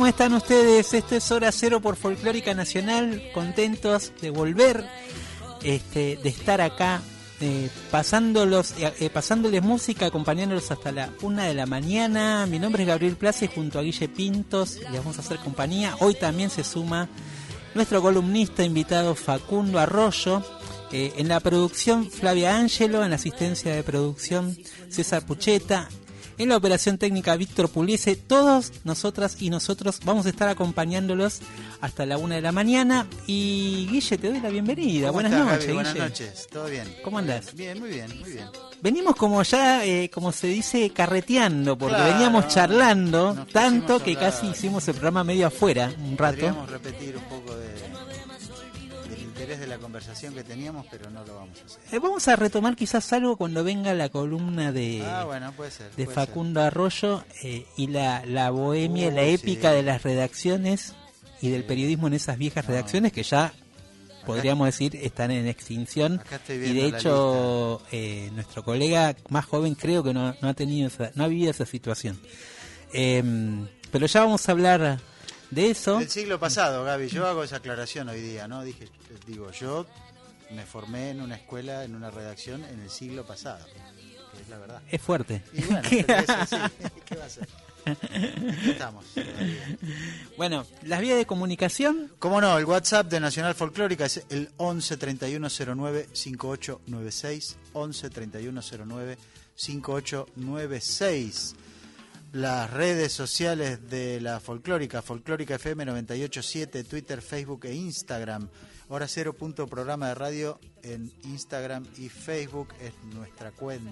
¿Cómo están ustedes? Esto es Hora Cero por Folclórica Nacional, contentos de volver, este, de estar acá, eh, eh, eh, pasándoles música, acompañándolos hasta la una de la mañana. Mi nombre es Gabriel Place, junto a Guille Pintos, les vamos a hacer compañía. Hoy también se suma nuestro columnista invitado Facundo Arroyo. En la producción Flavia Ángelo, en la asistencia de producción César Pucheta, en la operación técnica Víctor Puliese, todos nosotras y nosotros vamos a estar acompañándolos hasta la una de la mañana. Y Guille, te doy la bienvenida. ¿Cómo Buenas estás, noches, Gaby? Buenas Guille. noches, ¿todo bien? ¿Cómo andás? Bien, muy bien, muy bien. Venimos como ya, eh, como se dice, carreteando, porque Claro, veníamos charlando tanto que hablar. casi hicimos el programa medio afuera, un rato. Podríamos repetir un poco de, interés de la conversación que teníamos, pero no lo vamos a hacer. Eh, vamos a retomar quizás algo cuando venga la columna de... ah, bueno, puede ser. de puede Facundo Arroyo eh, y la, la bohemia, Uh, la épica sí. de las redacciones y del periodismo en esas viejas No. redacciones que ya podríamos decir están en extinción y de hecho eh, nuestro colega más joven creo que no, no ha tenido esa, no ha vivido esa situación Em, pero ya vamos a hablar de eso. Del siglo pasado, Gaby, yo hago esa aclaración hoy día, ¿no? Dije, digo, yo me formé en una escuela, en una redacción en el siglo pasado, que es la verdad. es fuerte Y bueno, pero es así, ¿qué va a ser? Estamos. todavía. bueno las vías de comunicación ¿Cómo no? El WhatsApp de Nacional Folclórica es el 11 3109 5896. 11 3109 5896. Las redes sociales de la Folclórica, Folclórica FM 987, Twitter, Facebook e Instagram. Hora cero punto programa de radio en Instagram y Facebook es nuestra cuenta.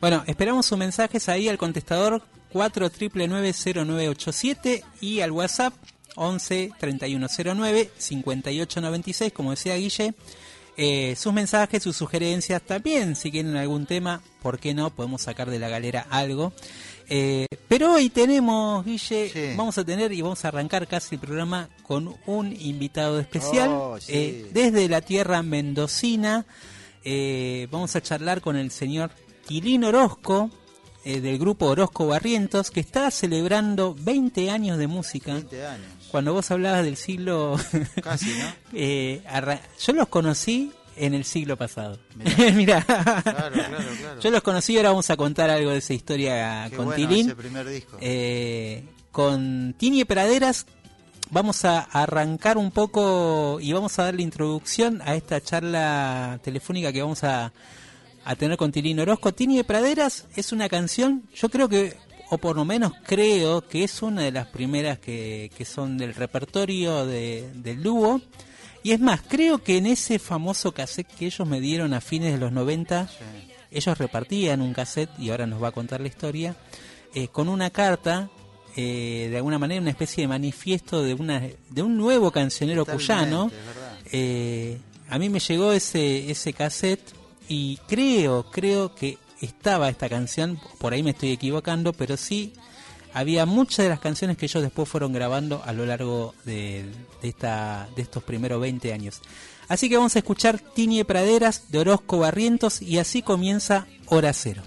Bueno, esperamos sus mensajes ahí al contestador 49990987 y al WhatsApp 11 3109 5896, como decía Guille. Eh, sus mensajes, sus sugerencias, también si quieren algún tema, ¿por qué no? Podemos sacar de la galera algo. Eh, pero hoy tenemos, Guille, Sí. vamos a tener y vamos a arrancar casi el programa con un invitado especial Oh, sí. eh, desde la tierra mendocina. Eh, vamos a charlar con el señor Quilín Orozco, eh, del grupo Orozco Barrientos, que está celebrando 20 años de música. 20 años. Cuando vos hablabas del siglo... Casi, ¿no? eh, yo los conocí en el siglo pasado. Mirá. Mirá. Claro, claro, claro. Yo los conocí y ahora vamos a contar algo de esa historia Qué con bueno Tilín. ese primer disco. Eh, con Tini Praderas vamos a arrancar un poco y vamos a darle introducción a esta charla telefónica que vamos a, a tener con Tilín Orozco. Tini Praderas es una canción, yo creo que, o por lo menos creo que es una de las primeras que, que son del repertorio de- del dúo. Y es más, creo que en ese famoso cassette que ellos me dieron a fines de los 90, Sí. ellos repartían un cassette, y ahora nos va a contar la historia, eh, con una carta, eh, de alguna manera una especie de manifiesto de, una, de un nuevo cancionero cuyano. Eh, a mí me llegó ese, ese cassette y creo, creo que estaba esta canción, por ahí me estoy equivocando, pero sí había muchas de las canciones que ellos después fueron grabando a lo largo de, de esta, de estos primeros 20 años. Así que vamos a escuchar Tinie Praderas de Orozco Barrientos y así comienza Hora Cero.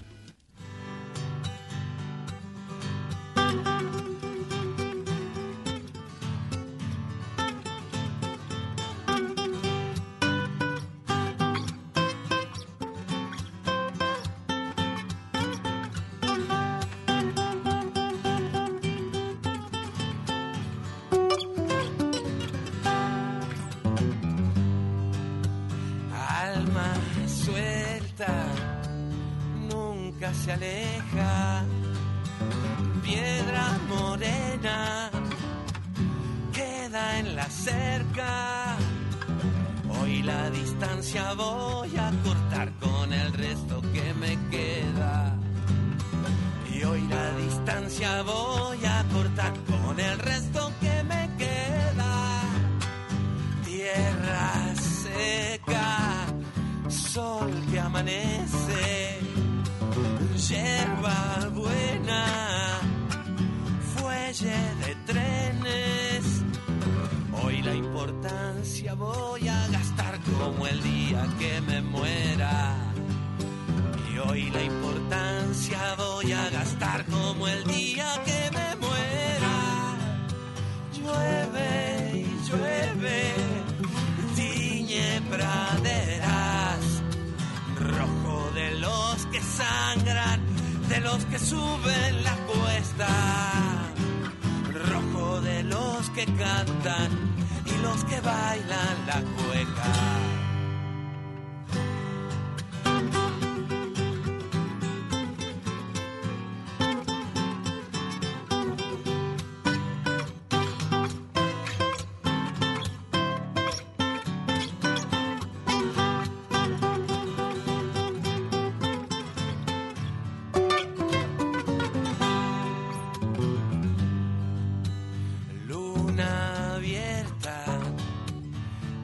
Abierta,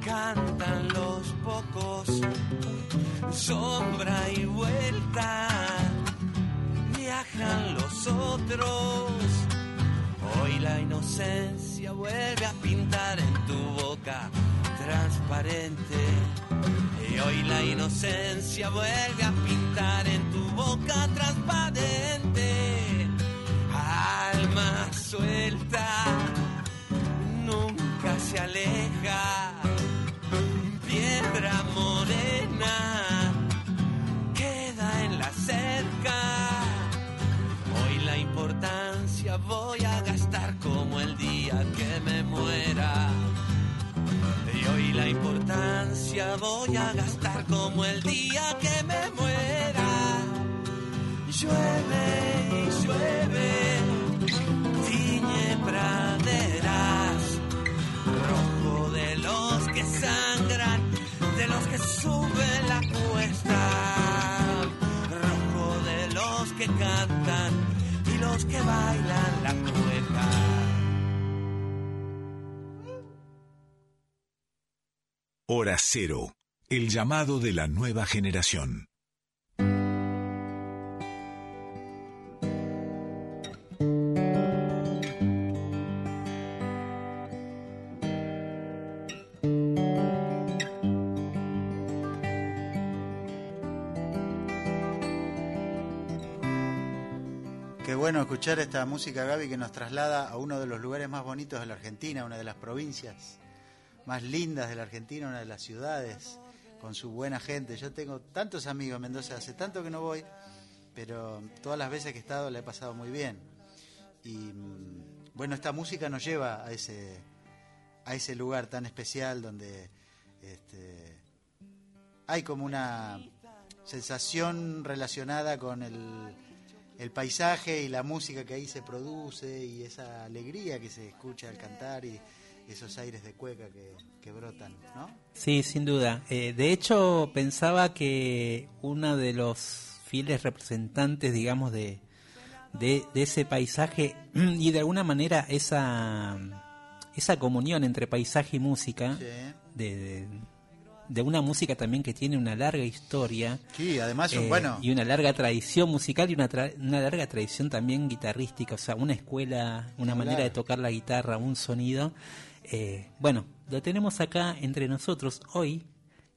cantan los pocos, sombra y vuelta, viajan los otros. Hoy la inocencia vuelve a pintar en tu boca transparente. Y hoy la inocencia vuelve a pintar en tu boca transparente. Alma suelta, se aleja. Piedra morena, queda en la cerca. Hoy la importancia voy a gastar como el día que me muera. Y hoy la importancia voy a gastar como el día que me muera. Llueve suben la cuesta, rojo de los que cantan y los que bailan la cueca. Hora Cero, el llamado de la nueva generación. Escuchar esta música, Gaby, que nos traslada a uno de los lugares más bonitos de la Argentina, una de las provincias más lindas de la Argentina, una de las ciudades, con su buena gente. Yo tengo tantos amigos en Mendoza, hace tanto que no voy, pero todas las veces que he estado la he pasado muy bien. Y mm, bueno, esta música nos lleva a ese, a ese lugar tan especial donde este, hay como una sensación relacionada con el, el paisaje y la música que ahí se produce y esa alegría que se escucha al cantar y esos aires de cueca que, que brotan, ¿no? Sí, sin duda. Eh, de hecho, pensaba que uno de los fieles representantes, digamos, de, de, de ese paisaje y de alguna manera esa, esa comunión entre paisaje y música, Sí. de, de, de una música también que tiene una larga historia. Sí, además, eh, bueno, y una larga tradición musical y una, tra- una larga tradición también guitarrística, o sea, una escuela, una manera de tocar la guitarra, un sonido. Eh, bueno, lo tenemos acá entre nosotros hoy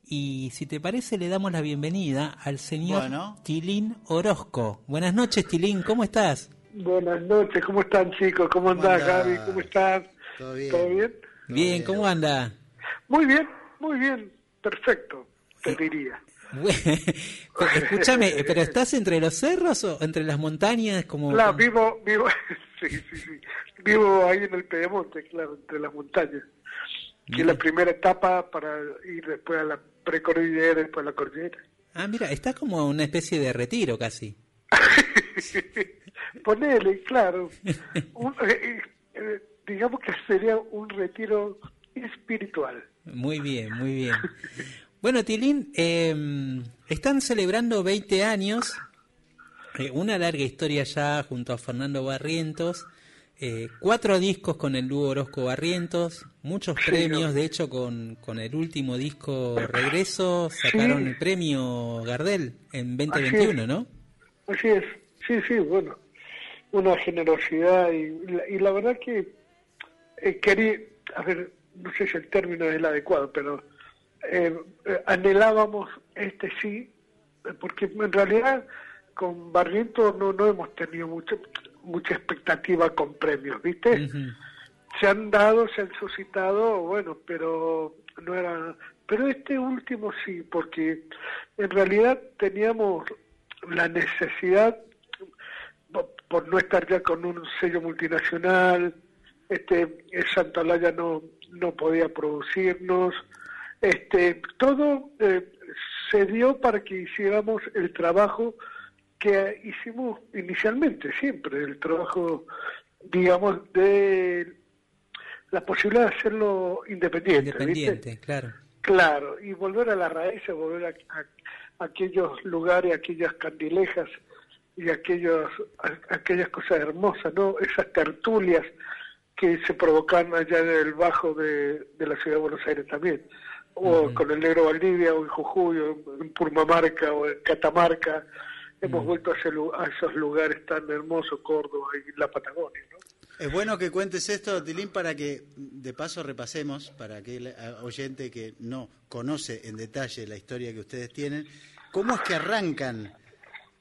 y si te parece le damos la bienvenida al señor Bueno. Tilín Orozco. Buenas noches Tilín, ¿cómo estás? Buenas noches, ¿cómo están chicos? ¿Cómo ¿Cómo andás, andás? Gaby? ¿Cómo estás? todo bien. ¿Todo bien? Bien, ¿cómo anda? Muy bien, muy bien, perfecto, te diría. Bueno, Escúchame, ¿pero estás entre los cerros o entre las montañas? Como, Claro, vivo, vivo, sí, sí, sí, vivo ahí en el Pedemonte, claro, entre las montañas. Que es la primera etapa para ir después a la precordillera, después a la cordillera. Ah, mira, estás como una especie de retiro casi. Ponele, claro. Un- eh, eh, digamos que sería un retiro espiritual. Muy bien, muy bien. Bueno, Tilín, eh, están celebrando 20 años, eh, una larga historia ya junto a Fernando Barrientos, eh, cuatro discos con el dúo Orozco Barrientos, muchos Sí, premios, no. de hecho con, con el último disco Regreso sacaron Sí. el premio Gardel en Así 2021, es. ¿no? Así es, sí, sí, bueno, una generosidad y, la- y la verdad que eh, quería, a ver, no sé si el término es el adecuado, pero eh, anhelábamos este sí, porque en realidad con Barrientos no, no hemos tenido mucho, mucha expectativa con premios, ¿viste? Se han dado, se han suscitado, bueno, pero no era, pero este último sí, porque en realidad teníamos la necesidad po- por no estar ya con un sello multinacional, este Santalaya no no podía producirnos, este todo eh, se dio para que hiciéramos el trabajo que hicimos inicialmente siempre, el trabajo digamos de la posibilidad de hacerlo independiente, ¿viste? Independiente, claro. Claro, y volver a las raíces, volver a, a- a aquellos lugares, aquellas candilejas y aquellos, a- aquellas cosas hermosas, ¿no? Esas tertulias que se provocan allá en el bajo de, de la ciudad de Buenos Aires también, o con el Negro Valdivia, o en Jujuy, o en Purmamarca, o en Catamarca. Hemos vuelto a, ese a esos lugares tan hermosos, Córdoba y la Patagonia, ¿no? Es bueno que cuentes esto, Tilín, para que de paso repasemos, para aquel eh, oyente que no conoce en detalle la historia que ustedes tienen, cómo es que arrancan,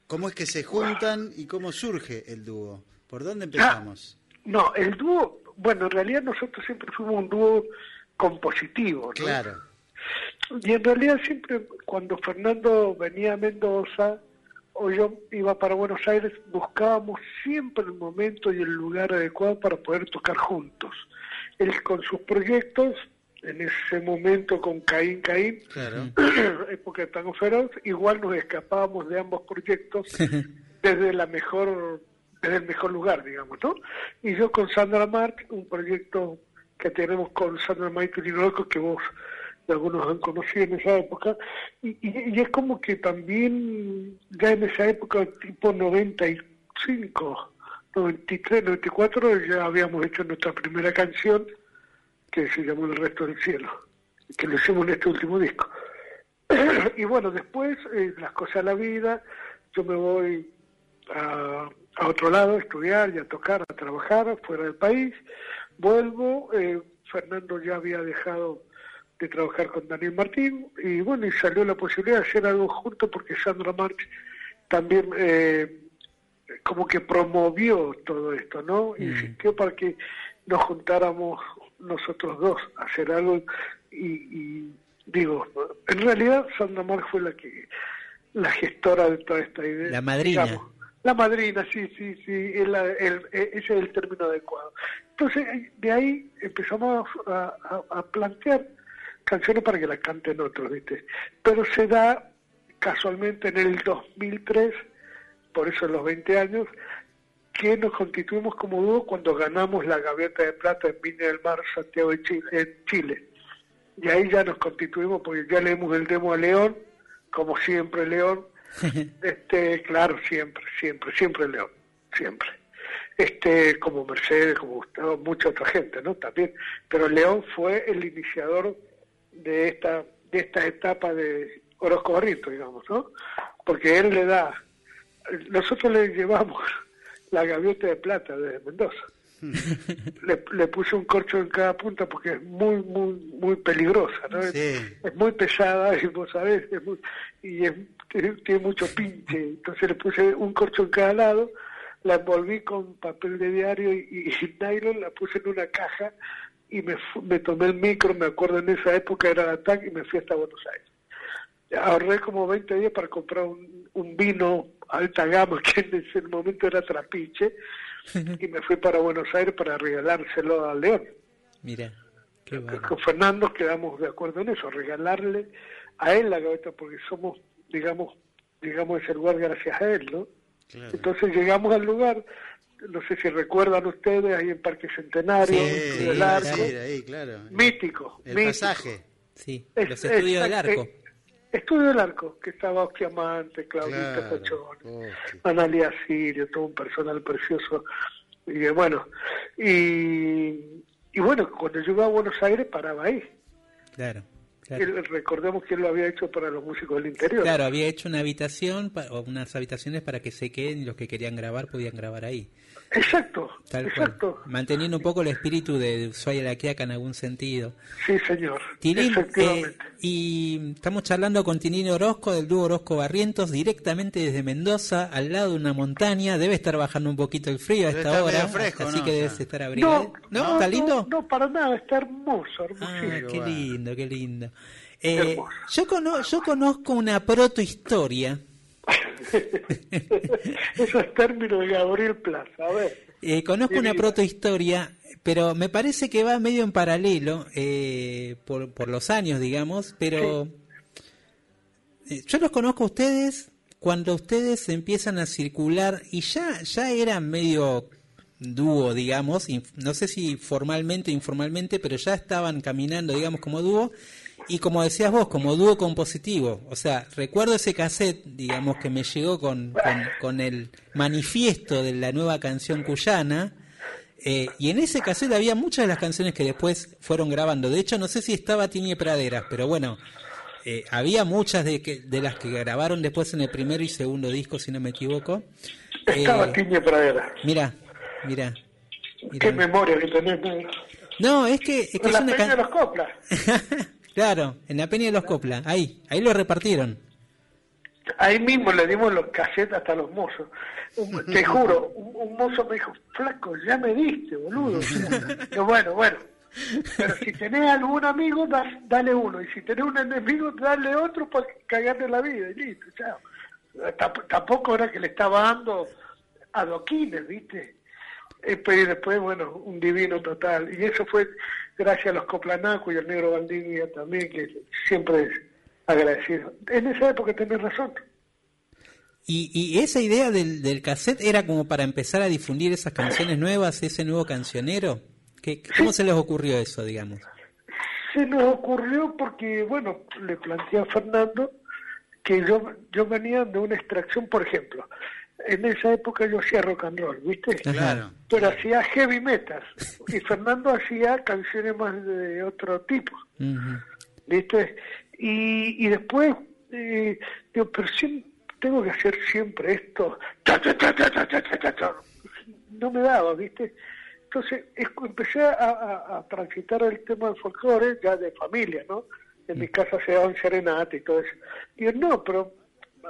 cómo es que se juntan y cómo surge el dúo. ¿Por dónde empezamos? No, el dúo, bueno, en realidad nosotros siempre fuimos un dúo compositivo, ¿no? Claro. Y en realidad siempre cuando Fernando venía a Mendoza o yo iba para Buenos Aires, buscábamos siempre el momento y el lugar adecuado para poder tocar juntos. Él con sus proyectos, en ese momento con Caín Caín, Claro. época de Tango Feroz, igual nos escapábamos de ambos proyectos desde la mejor desde el mejor lugar, digamos, ¿no? Y yo con Sandra March, un proyecto que tenemos con Sandra y Loco, que vos algunos han conocido en esa época, y, y- y es como que también ya en esa época, tipo 95, 93, 94, ya habíamos hecho nuestra primera canción, que se llamó El resto del cielo, que lo hicimos en este último disco. y bueno, después eh, las cosas de la vida, yo me voy a, a otro lado a estudiar y a tocar, a trabajar fuera del país, vuelvo, eh, Fernando ya había dejado de trabajar con Daniel Martín y bueno, y salió la posibilidad de hacer algo junto porque Sandra March también eh, como que promovió todo esto, ¿no? Mm. Insistió para que nos juntáramos nosotros dos a hacer algo y, y digo, en realidad Sandra March fue la que la gestora de toda esta idea. La madrina. digamos. La madrina, sí, sí, sí, es la- el- e- ese es el término adecuado. Entonces, eh, de ahí empezamos a plantear canciones para que las canten otros, ¿viste? Pero se da casualmente en el 2003, por eso en los 20 años, que nos constituimos como dúo cuando ganamos la Gaviota de Plata en Viña del Mar, Santiago de Chile, en Chile. Y ahí ya nos constituimos porque ya leemos el demo a León, como siempre León, este, claro, siempre, siempre, siempre León, siempre. Este, como Mercedes, como Gustavo, mucha otra gente, ¿no? También. Pero León fue el iniciador de esta, de esta etapa de Orozco Barrito, digamos, ¿no? Porque él le da, nosotros le llevamos la gaviota de plata de Mendoza. le, le puse un corcho en cada punta porque es muy, muy, muy peligrosa, ¿no? Es- es muy pesada y vos sabés, es muy- y es- tiene, tiene mucho pinche. Entonces le puse un corcho en cada lado, la envolví con papel de diario y, y nylon, la puse en una caja y me, me tomé el micro, me acuerdo en esa época era la TAC y me fui hasta Buenos Aires. Ahorré como 20 días para comprar un, un vino alta gama que en ese momento era trapiche y me fui para Buenos Aires para regalárselo a León Mira, qué con. Fernando quedamos de acuerdo en eso, regalarle a él la gaveta porque somos, digamos, digamos ese lugar gracias a él, ¿no? Entonces llegamos al lugar, no sé si recuerdan ustedes, ahí en Parque Centenario, Sí, del Arco, sí, ahí, claro. mítico, El mítico. pasaje. Sí, Es- los estudios del arco. eh, Estudio del Arco, que estaba Osquiamante, Claudita Claro. Pochón, Hostia. Analia Sirio, todo un personal precioso. Y eh, bueno, y, y bueno, cuando iba a Buenos Aires paraba ahí. Claro, claro. Él- recordemos que él lo había hecho para los músicos del interior. Claro, había hecho una habitación o unas habitaciones para que se queden y los que querían grabar podían grabar ahí. Exacto, Tal exacto. cual. Manteniendo un poco el espíritu de Ushuaia la Quiaca en algún sentido. Sí, señor. Tilín, eh, y estamos charlando con Tilín Orozco del dúo Orozco Barrientos directamente desde Mendoza, al lado de una montaña. Debe estar bajando un poquito el frío a esta hora, fresco, así ¿no? que debes estar abrigado. ¿No? ¿Está lindo? No, para nada, está hermoso, Ah, hermosísimo. qué bueno. lindo, qué lindo. Eh, yo, cono- yo conozco una protohistoria. Esos términos de Gabriel Plaza, a ver. Eh, conozco una protohistoria, pero me parece que va medio en paralelo eh, por, por los años, digamos, pero eh, yo los conozco a ustedes cuando ustedes empiezan a circular y ya, ya eran medio dúo, digamos, no sé si formalmente o informalmente, pero ya estaban caminando, digamos, como dúo. Y como decías vos, como dúo compositivo, o sea, recuerdo ese cassette, digamos, que me llegó con, con, con el manifiesto de la nueva canción cuyana, eh, y en ese cassette había muchas de las canciones que después fueron grabando. De hecho, no sé si estaba Tini Praderas, pero bueno, eh, había muchas de, que, de las que grabaron después en el primero y segundo disco, si no me equivoco. Estaba Eh, Tiñe Pradera. Mira, mira. Qué memoria que tenés. No, es que es, que es la una peña de coplas. claro, en la Peña de los Copla, ahí, ahí lo repartieron. Ahí mismo le dimos los cassettes hasta los mozos. Un- te juro, un, un mozo me dijo, flaco, ya me diste, boludo. Yo, bueno, bueno. Pero si tenés algún amigo, da- dale uno. Y si tenés un enemigo, dale otro para cagarle la vida. Y listo, chao. Tamp- Tampoco era que le estaba dando adoquines, ¿viste? Eh, pero después, bueno, un divino total. Y eso fue gracias a los Coplanacos y al negro Valdivia también, que siempre es agradecido. En esa época tenés razón. Y, y esa idea del, del cassette era como para empezar a difundir esas canciones nuevas, ese nuevo cancionero. ¿Qué, ¿Cómo se les ocurrió eso, digamos? Se nos ocurrió porque, bueno, le planteé a Fernando que yo, yo venía de una extracción, por ejemplo, en esa época yo hacía rock and roll, ¿viste? Pero hacía heavy metal. Y Fernando hacía canciones más de otro tipo. ¿Viste? Y, y después, eh, digo, pero siempre, tengo que hacer siempre esto. No me daba, ¿viste? Entonces es, empecé a, a, a, transitar el tema del folclore ya de familia, ¿no? En mi mm. casa se daban serenata y todo eso. Digo, no, pero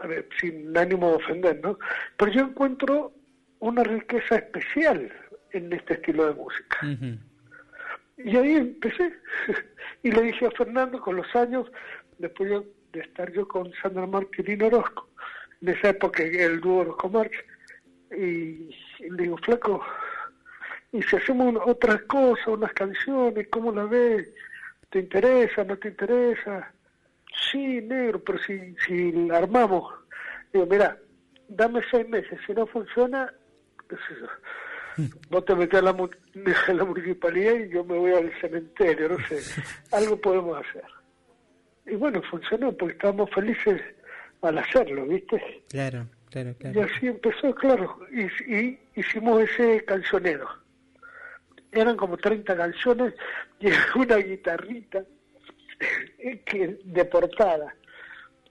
a ver, sin ánimo de ofender, ¿no? Pero yo encuentro una riqueza especial en este estilo de música. Y ahí empecé. y le dije a Fernando con los años, después yo- de estar yo con Sandra Martín Orozco, en esa época el dúo Orozco Marx, y, y le digo, flaco, y si hacemos otras cosas, unas canciones, ¿cómo la ves? ¿Te interesa? ¿No te interesa? Sí, negro, pero si, si la armamos, digo, mira, dame seis meses, si no funciona, qué sé yo, vos te metés a la, a la municipalidad y yo me voy al cementerio, no sé, algo podemos hacer. Y bueno, funcionó porque estábamos felices al hacerlo, ¿viste? Claro, claro, Y claro. así empezó, claro, y, y hicimos ese cancionero. Eran como 30 canciones y una guitarrita que de portada.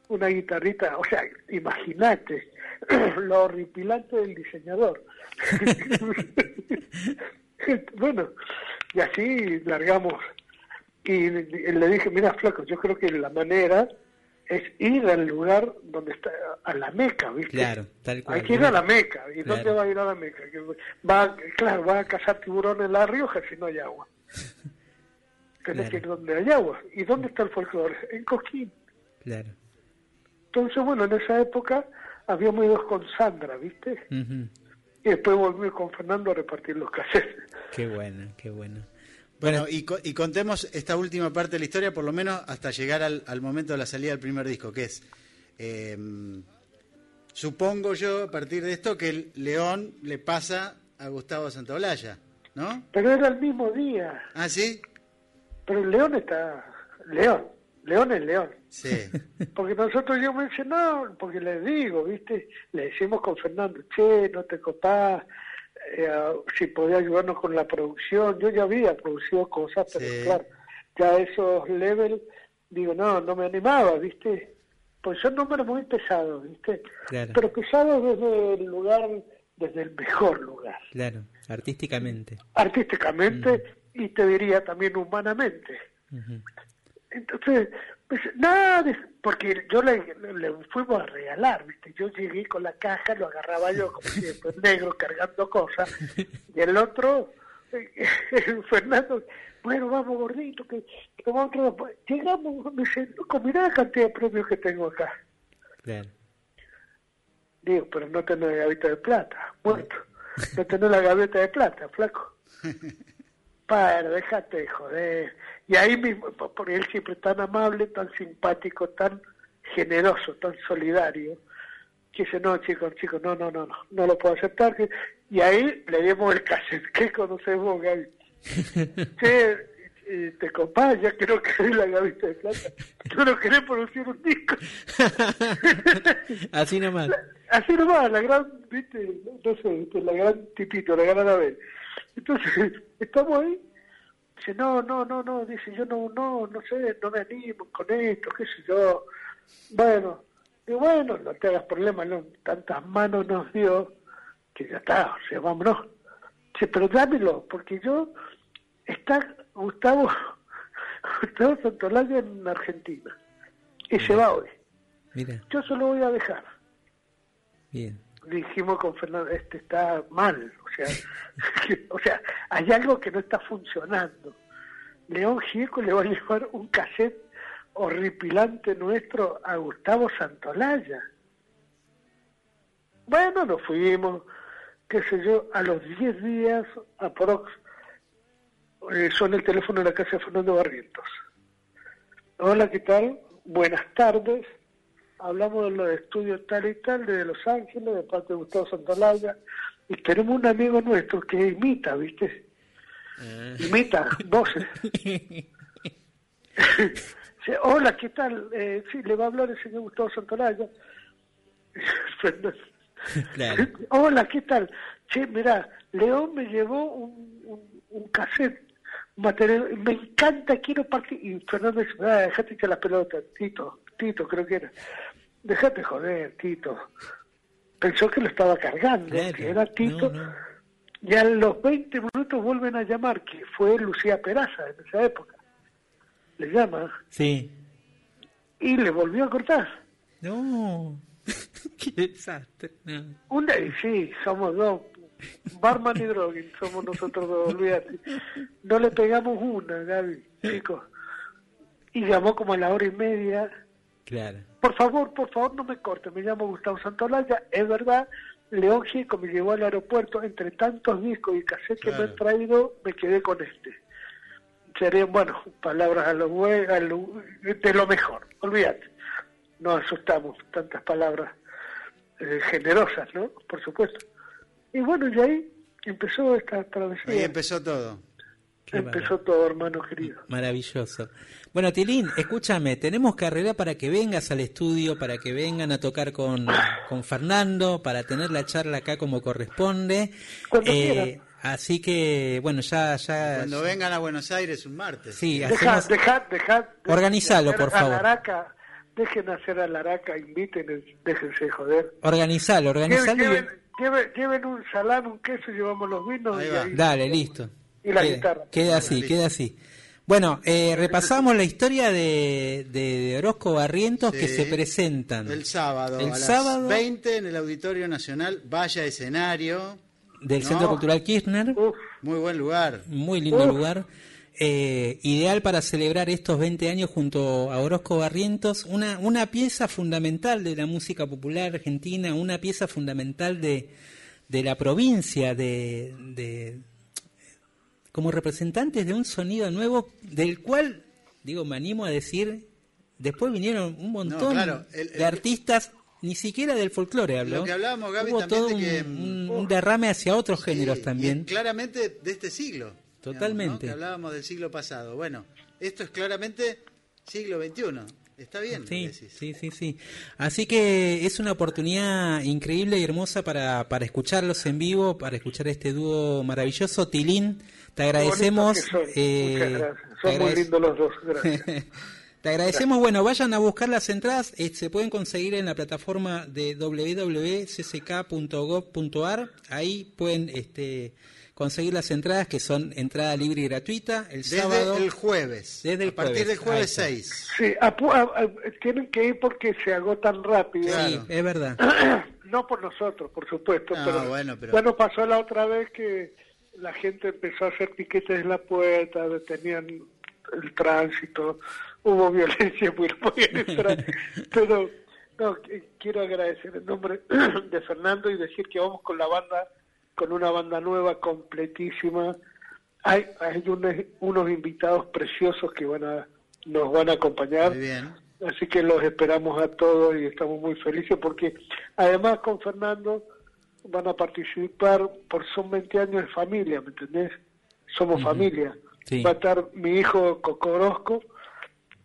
Una guitarrita, o sea, imagínate lo horripilante del diseñador. bueno, y así largamos. Y le dije, mira, flaco, yo creo que la manera es ir al lugar donde está, a la Meca, ¿viste? Claro, tal cual. Hay que ir a la Meca. ¿Y Claro. dónde va a ir a la Meca? Va, claro, va a cazar tiburones en La Rioja si no hay agua. Tenés Claro. que ir donde hay agua. ¿Y dónde está el folclore? En Coquín. Claro. Entonces, bueno, en esa época habíamos ido con Sandra, ¿viste? Ujú. Y después volví con Fernando a repartir los cassettes. Qué bueno, qué bueno. Bueno, y, co- y contemos esta última parte de la historia, por lo menos hasta llegar al, al momento de la salida del primer disco, que es, eh, Supongo yo, a partir de esto, que el León le pasa a Gustavo Santaolalla, ¿no? Pero era el mismo día. ¿Ah, sí? Pero el León está... León. León es León. Sí. Porque nosotros yo me dice, no, porque le digo, ¿viste? Le decimos con Fernando, che, no te copás, eh, si podía ayudarnos con la producción. Yo ya había producido cosas, pero Sí. claro, ya esos levels, digo, no, no me animaba, ¿viste? Pues son números muy pesados, ¿viste? Claro. Pero pesados desde el lugar, desde el mejor lugar. Claro, artísticamente. Artísticamente y te diría también humanamente. Entonces, pues, nada, de- porque yo le, le fuimos a regalar, ¿viste? Yo llegué con la caja, lo agarraba yo como siempre, negro, cargando cosas, y el otro, el Fernando, bueno, vamos gordito, que, que vamos a- Llegamos, me dice, loco, mirá la cantidad de premios que tengo acá. Claro. Digo, pero no tenés la gaveta de plata, muerto. No tenés la gaveta de plata, flaco. Para, déjate de joder. Y ahí mismo, po- porque él siempre tan amable, tan simpático, tan generoso, tan solidario, que dice, no, chicos, chicos, no, no, no, no, no lo puedo aceptar. que- Y ahí le dimos el cassette. ¿Qué conocemos, Gaby? Che, te compás, ya que no querés la gaveta de plata. Tú no querés producir un disco. Así nomás. Así nomás, la gran, viste, no sé, la gran tipito, la gran ave. Entonces, estamos ahí. Dice, no, no, no, no, dice, yo no, no, no sé, no me animo con esto, qué sé yo. Bueno, y bueno, no te hagas problema, no, tantas manos nos dio que ya está, o sea, vámonos. Dice, pero dámelo, porque yo, está Gustavo, Gustavo Santolaya en Argentina, y se va hoy. Mira, Yo se lo voy a dejar bien. Dijimos con Fernando, este está mal, o sea, o sea, hay algo que no está funcionando. León Gieco le va a llevar un cassette horripilante nuestro a Gustavo Santolaya. Bueno, nos fuimos, qué sé yo, a los 10 días, aprox, eh, suena el teléfono de la casa de Fernando Barrientos. Hola, ¿qué tal? Buenas tardes. Hablamos de los estudios tal y tal, de Los Ángeles, de parte de Gustavo Santolaya. Y tenemos un amigo nuestro que imita, ¿viste? Imita voces. Hola, ¿qué tal? Eh, sí, le va a hablar el señor Gustavo Santolaya. Claro. Hola, ¿qué tal? Che, mirá, León me llevó un, un, un cassette, material, me encanta, quiero partir. Y Fernando dice, ah, dejate echar la pelota, Tito, Tito creo que era. Dejate joder, Tito. Pensó que lo estaba cargando, Claro. que era Tito. No, no. Y a los 20 minutos vuelven a llamar, que fue Lucía Peraza en esa época. Le llama Sí. y le volvió a cortar. No. Qué desastre. No. Una, y sí, somos dos. Barman y Droguin, somos nosotros dos, olvídate. No le pegamos una, Gaby, chicos. Y llamó como a la hora y media. Claro. Por favor, por favor, no me corte. Me llamo Gustavo Santolaya. Es verdad, León Gieco me llevó al aeropuerto. Entre tantos discos y cassettes que me han traído, me quedé con este. Serían, bueno, palabras a lo, a lo- de lo mejor. Olvídate. No asustamos tantas palabras eh, generosas, ¿no? Por supuesto. Y bueno, y ahí empezó esta travesía. Ahí empezó todo. Qué empezó todo, hermano querido. Maravilloso. Bueno, Tilín, escúchame, tenemos que arreglar para que vengas al estudio, para que vengan a tocar con, con Fernando, para tener la charla acá como corresponde. Eh, Cuando quieran. así que, bueno, ya, ya. Cuando vengan a Buenos Aires un martes. Sí, Deja, hacemos. deja, deja. de- Organizalo, por favor. Araca, dejen hacer a la Araca, inviten, déjense joder. Organizalo, organizalo. Lleven, y- lleven, un salán, un queso, llevamos los vinos Ahí y va. ahí- Dale, listo. Y la queda, guitarra. Queda así, queda así. Bueno, eh, repasamos la historia de, de, de Orozco Barrientos que se presentan El sábado, El a las sábado. 20 en el Auditorio Nacional, vaya escenario, del No. Centro Cultural Kirchner. Uf, muy buen lugar. Muy lindo Uf. lugar. Eh, ideal para celebrar estos 20 años junto a Orozco Barrientos. Una, una pieza fundamental de la música popular argentina, una pieza fundamental de, de la provincia, de, de- como representantes de un sonido nuevo, del cual, digo, me animo a decir, después vinieron un montón claro, el- de el- artistas ni siquiera del folclore habló. Lo que hablábamos, Gaby, Hubo también todo de que, un, un derrame hacia otros géneros Sí, también. claramente de este siglo. Totalmente. digamos, ¿no? Que hablábamos del siglo pasado. Bueno, esto es claramente siglo XXI. Está bien. Sí, decís. sí, sí, sí. Así que es una oportunidad increíble y hermosa para, para escucharlos en vivo, para escuchar este dúo maravilloso. Tilín, te agradecemos. Son. eh, Muchas gracias. Son muy lindos los dos. Gracias. Te agradecemos. Bueno, vayan a buscar las entradas. eh, se pueden conseguir en la plataforma de www.cck.gov.ar. Ahí pueden este, conseguir las entradas que son entrada libre y gratuita. El Desde sábado. el jueves. Desde el a partir jueves, del jueves ahí está. 6. Sí, apu- a- a- tienen que ir porque se agotan rápido. Sí, Claro. es verdad. No por nosotros, por supuesto, No, pero, bueno, pero- bueno, pasó la otra vez que la gente empezó a hacer piquetes en la puerta, detenían el tránsito, hubo violencia muy, muy extraña, pero no, qu- quiero agradecer en nombre de Fernando y decir que vamos con la banda, con una banda nueva, completísima, hay, hay unos, unos invitados preciosos que van a nos van a acompañar. Muy bien. Así que los esperamos a todos y estamos muy felices porque además con Fernando van a participar por son 20 años de familia, ¿me entendés? Somos familia. Sí. Va a estar mi hijo Cocorosco.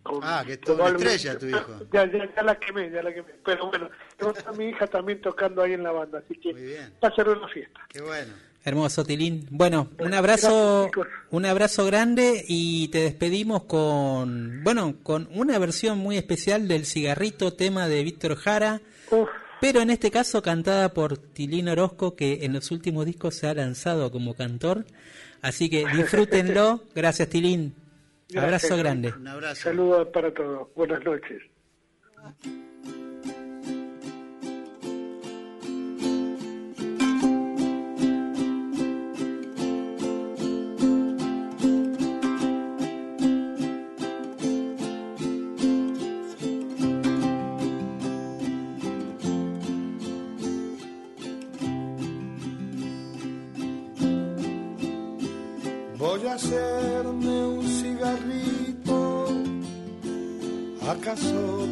Con- Ah, que es toda una estrella tu hijo. Ya, ya, ya la quemé, ya la quemé. Pero bueno, va a mi hija también tocando ahí en la banda, así que Muy bien. va a ser una fiesta. Qué bueno. Hermoso, Tilín. Bueno, un abrazo, un abrazo grande y te despedimos con, bueno, con una versión muy especial del cigarrito, tema de Víctor Jara, Uf, pero en este caso cantada por Tilín Orozco, que en los últimos discos se ha lanzado como cantor. Así que disfrútenlo. Gracias, Tilín. Gracias. Abrazo grande. Un abrazo. saludos para todos. Buenas noches. Voy a hacerme casó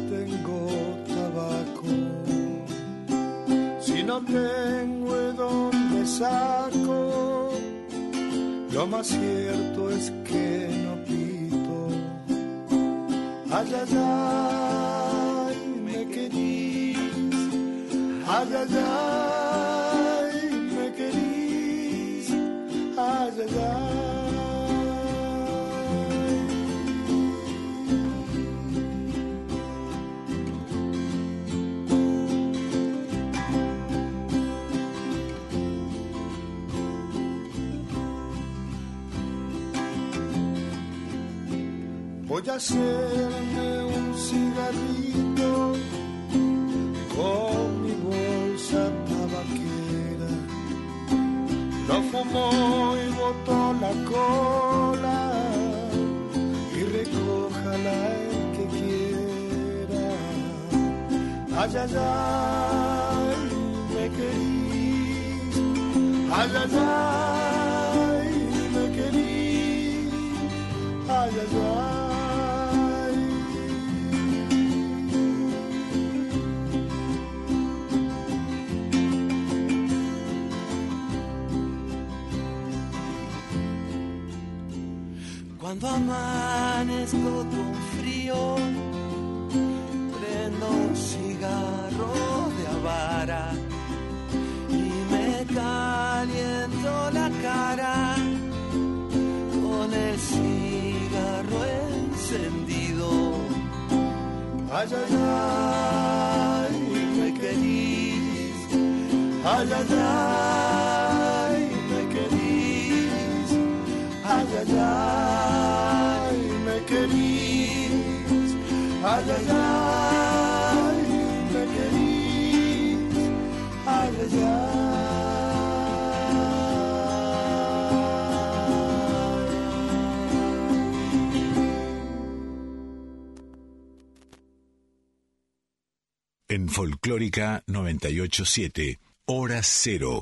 Folclórica 987, Hora Cero.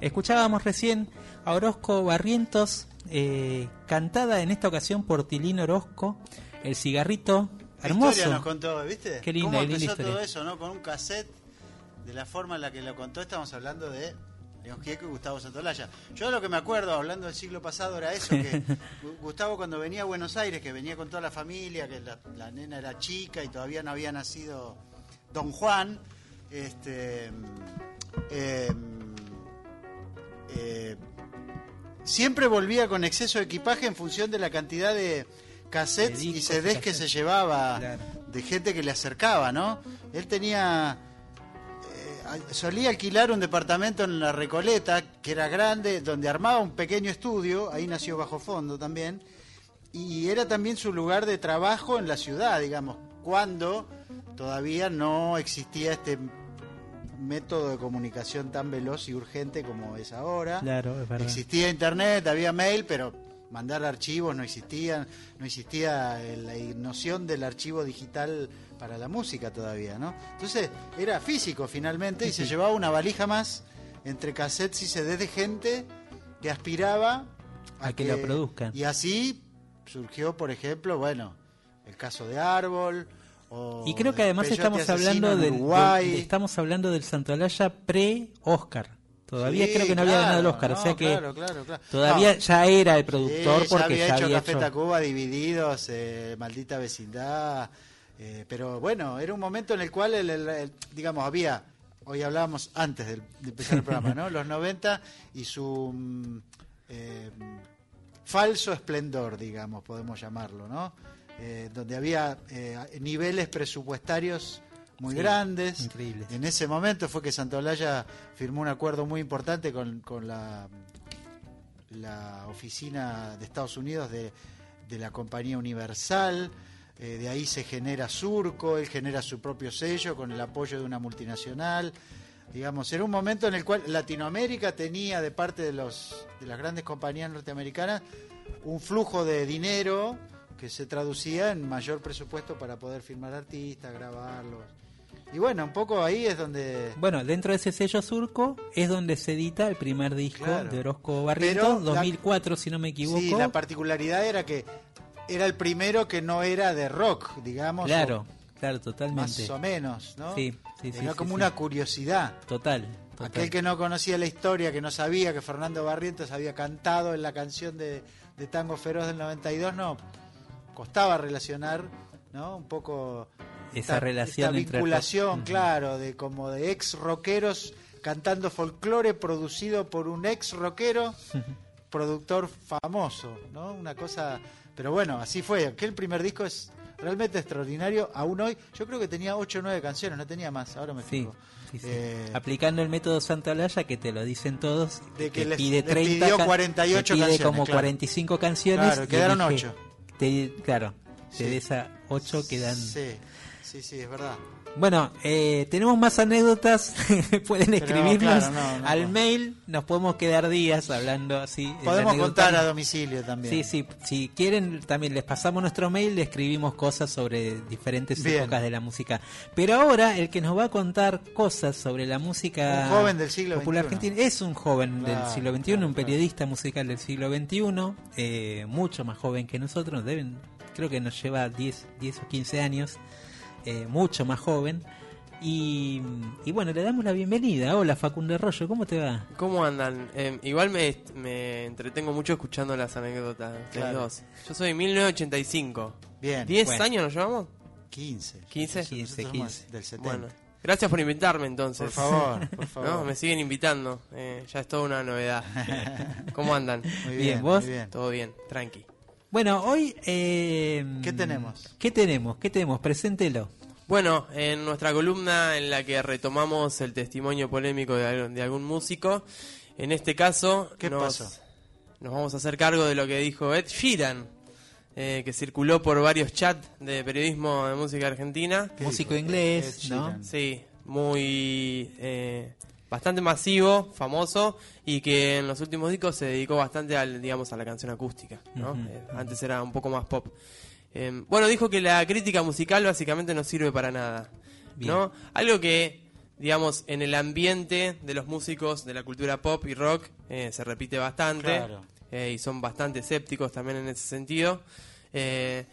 Escuchábamos recién a Orozco Barrientos, eh, cantada en esta ocasión por Tilín Orozco, El cigarrito hermoso. historia nos contó, ¿viste? Qué linda, ¿Cómo empezó todo eso, no? Con un cassette, de la forma en la que lo contó, estamos hablando de León Gieco y Gustavo Santolaya. Yo lo que me acuerdo, hablando del siglo pasado, era eso, que Gu- Gustavo cuando venía a Buenos Aires, que venía con toda la familia, que la, la nena era chica y todavía no había nacido Don Juan, este... eh, eh, siempre volvía con exceso de equipaje en función de la cantidad de cassettes y CDs que se llevaba Claro. de gente que le acercaba, ¿no? Él tenía eh, solía alquilar un departamento en la Recoleta, que era grande, donde armaba un pequeño estudio, ahí nació Bajo Fondo también, y era también su lugar de trabajo en la ciudad, digamos, cuando todavía no existía este método de comunicación tan veloz y urgente como es ahora. Claro, es verdad. Existía internet, había mail, pero mandar archivos no existía, no existía eh, la noción del archivo digital para la música todavía, ¿no? Entonces era físico finalmente y se llevaba una valija más entre cassettes y CDs de gente que aspiraba A que lo produzcan. Y así surgió, por ejemplo, bueno, el caso de Árbol. O Y creo que además estamos hablando del- estamos hablando del Santolaya pre-Oscar. Todavía Sí, creo que no había claro, ganado el Oscar, o no, sea que claro, claro, claro. todavía No. ya era el Sí, productor ya porque había ya hecho había Café hecho- Tacuba, Divididos, eh, Maldita Vecindad. eh, pero bueno, era un momento en el cual, el- el- el- digamos, había, hoy hablábamos antes del- de, empezar el programa, ¿no? Los 90 y su mm, eh, falso esplendor, digamos, podemos llamarlo, ¿no? Donde había eh, niveles presupuestarios muy Sí, grandes. increíbles. En ese momento fue que Santolaya firmó un acuerdo muy importante con, con la la oficina de Estados Unidos de, de la compañía Universal, eh, de ahí se genera Surco, él genera su propio sello con el apoyo de una multinacional. Digamos, era un momento en el cual Latinoamérica tenía de parte de, los, de las grandes compañías norteamericanas un flujo de dinero que se traducía en mayor presupuesto para poder firmar artistas, grabarlos. Y bueno, un poco ahí es donde... Bueno, dentro de ese sello surco es donde se edita el primer disco Claro. de Orozco Barrientos, Pero la- 2004 si no me equivoco. Sí, la particularidad era que era el primero que no era de rock, digamos. claro, o claro, totalmente. Más o menos, ¿no? Sí, sí, sí, Era sí, como sí. una curiosidad. Total. total. Aquel que no conocía la historia, que no sabía que Fernando Barrientos había cantado en la canción de, de Tango Feroz del 92, no, costaba relacionar, ¿no? Un poco Esa relación esta vinculación, claro, de como de ex rockeros cantando folclore producido por un ex rockero productor famoso, ¿no? Una cosa, pero bueno, así fue. Aquel primer disco es realmente extraordinario. Aún hoy, yo creo que tenía 8 o 9 canciones, no tenía más. Ahora me fijo. sí, sí. Eh, Aplicando el método Santolaya, que te lo dicen todos, De que les- pide les 30 pidió ca- 48 te pide canciones, como claro. 45 canciones. Claro, quedaron elige- ocho. te- claro, Sí. de esas 8 quedan... Sí, sí, es verdad. Bueno, eh, tenemos más anécdotas, pueden Pero, escribirnos claro, no, no, al no. mail, nos podemos quedar días hablando así. de Podemos contar a domicilio también. Sí, sí, si quieren también les pasamos nuestro mail, le escribimos cosas sobre diferentes Bien. épocas de la música. Pero ahora el que nos va a contar cosas sobre la música Un joven del siglo popular XXI. argentina es un joven Claro, del siglo XXI, claro, un periodista musical del siglo XXI, eh, mucho más joven que nosotros, deben, creo que nos lleva 10, 10 o 15 años, eh, mucho más joven. Y, y bueno, le damos la bienvenida. Hola Facundo Arroyo, ¿cómo te va? ¿Cómo andan? Eh, igual me, me entretengo mucho escuchando las anécdotas Claro. dos. Yo soy 1985. Bien. ¿10 Bueno. años nos llevamos? 15. 15. Nosotros 15, somos 15. Del 70. Bueno, gracias por invitarme entonces. por favor, por favor. No, me siguen invitando. Eh, ya es toda una novedad. ¿Cómo andan? Muy Bien, bien, ¿vos? muy bien. Todo bien, tranqui. Bueno, hoy... eh, ¿Qué tenemos? ¿Qué tenemos? ¿Qué tenemos? Preséntelo. Bueno, en nuestra columna en la que retomamos el testimonio polémico de, algún- de algún músico, en este caso ¿Qué nos, pasó? nos vamos a hacer cargo de lo que dijo Ed Sheeran, eh, que circuló por varios chats de periodismo de música argentina. ¿Qué Músico dijo? inglés, ¿no? Sí, muy eh, bastante masivo, famoso y que en los últimos discos se dedicó bastante al, digamos, a la canción acústica. ¿no? Eh, antes era un poco más pop. Eh, bueno, dijo que la crítica musical básicamente no sirve para nada. Bien. ¿no? Algo que digamos, en el ambiente de los músicos de la cultura pop y rock eh, se repite bastante. Claro. eh, y son bastante escépticos también en ese sentido. Eh,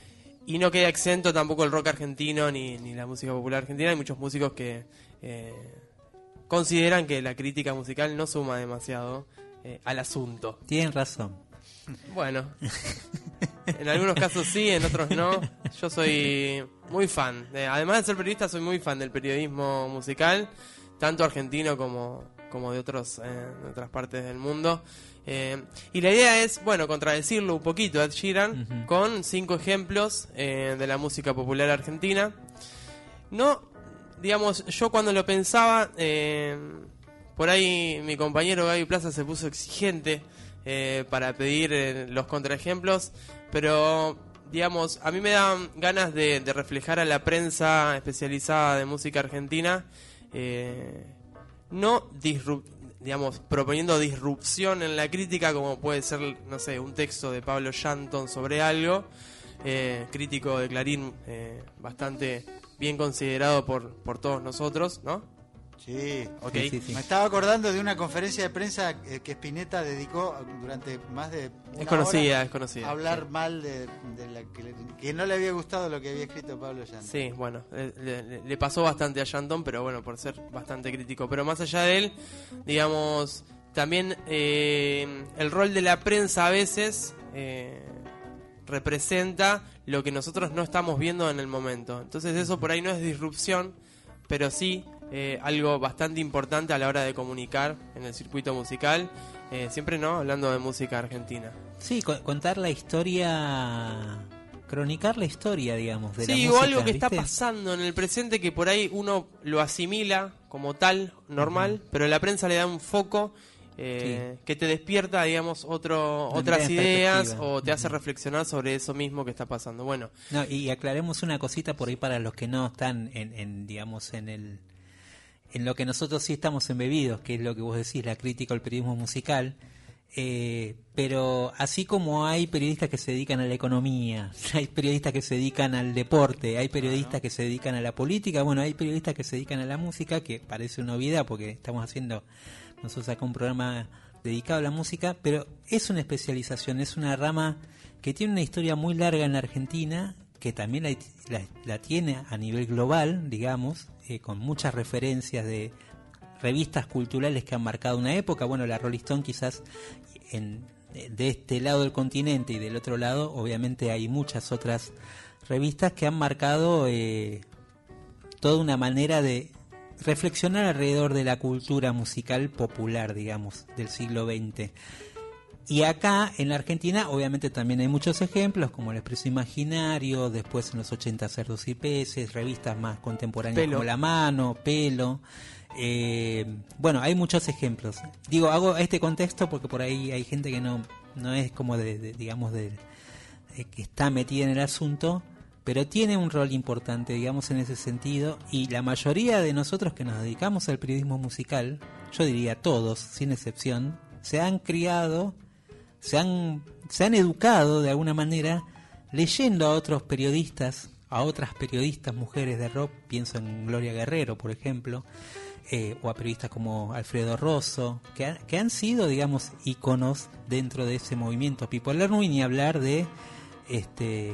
y no queda exento tampoco el rock argentino ni, ni la música popular argentina. Hay muchos músicos que eh, consideran que la crítica musical no suma demasiado eh, al asunto. Tienen razón. Bueno, en algunos casos sí, en otros no. Yo soy muy fan. de- además de ser periodista, soy muy fan del periodismo musical, tanto argentino como, como de, otros, eh, de otras partes del mundo. Eh, y la idea es, bueno, contradecirlo un poquito Ed Sheeran con cinco ejemplos eh, de la música popular argentina. No, digamos, yo cuando lo pensaba, eh, por ahí mi compañero Gaby Plaza se puso exigente eh, para pedir eh, los contraejemplos, pero digamos, a mí me dan ganas de, reflejar a la prensa especializada de música argentina, eh, no disrup- digamos, proponiendo disrupción en la crítica, como puede ser, no sé, un texto de Pablo Shanton sobre algo, crítico de Clarín bastante bien considerado por, por todos nosotros, ¿no? Sí, Ok. Sí, sí, sí. Me estaba acordando de una conferencia de prensa eh, que Spinetta dedicó durante más de una Es conocida, hora es conocida. a hablar sí. mal de, de la que, le- que no le había gustado lo que había escrito Pablo Llano. Sí, bueno, le, le- le pasó bastante a Shanton, pero bueno, por ser bastante crítico. Pero más allá de él, digamos, también eh, el rol de la prensa a veces eh, representa lo que nosotros no estamos viendo en el momento. Entonces eso por ahí no es disrupción, pero sí eh, algo bastante importante a la hora de comunicar en el circuito musical. eh, siempre no, hablando de música argentina. Sí, co- contar la historia, cronicar la historia, digamos, de la Sí, música. o algo que está pasando en el presente que por ahí uno lo asimila como tal, normal, pero la prensa le da un foco eh, que te despierta, digamos, otro, Una otras ideas o te hace reflexionar sobre eso mismo que está pasando. Bueno, No, y aclaremos una cosita por ahí para los que no están en, en, digamos, en el en lo que nosotros sí estamos embebidos, que es lo que vos decís, la crítica al periodismo musical. Eh, pero así como hay periodistas que se dedican a la economía, hay periodistas que se dedican al deporte, hay periodistas que se dedican a la política, bueno, hay periodistas que se dedican a la música, que parece una obviedad porque estamos haciendo, nosotros acá un programa dedicado a la música, pero es una especialización, es una rama que tiene una historia muy larga en la Argentina, que también la, tiene a nivel global, digamos, eh, con muchas referencias de revistas culturales que han marcado una época. Bueno, la Rolling Stone quizás en, de este lado del continente y del otro lado, obviamente hay muchas otras revistas que han marcado eh, toda una manera de reflexionar alrededor de la cultura musical popular, digamos, del siglo XX. Y acá en la Argentina obviamente también hay muchos ejemplos como el Expreso Imaginario, después en los 80 Cerdos y Peces, revistas más contemporáneas Pelo. como La Mano, Pelo. eh, bueno, hay muchos ejemplos. Digo, hago este contexto porque por ahí hay gente que no, no es como de, de- digamos, de, de que está metida en el asunto, pero tiene un rol importante, digamos, en ese sentido. Y la mayoría de nosotros que nos dedicamos al periodismo musical, yo diría todos, sin excepción, se han criado se han, se han educado de alguna manera leyendo a otros periodistas, a otras periodistas mujeres de rock, pienso en Gloria Guerrero, por ejemplo, eh, o a periodistas como Alfredo Rosso, que, han- sido, digamos, íconos dentro de ese movimiento Pipolar, no ni hablar de este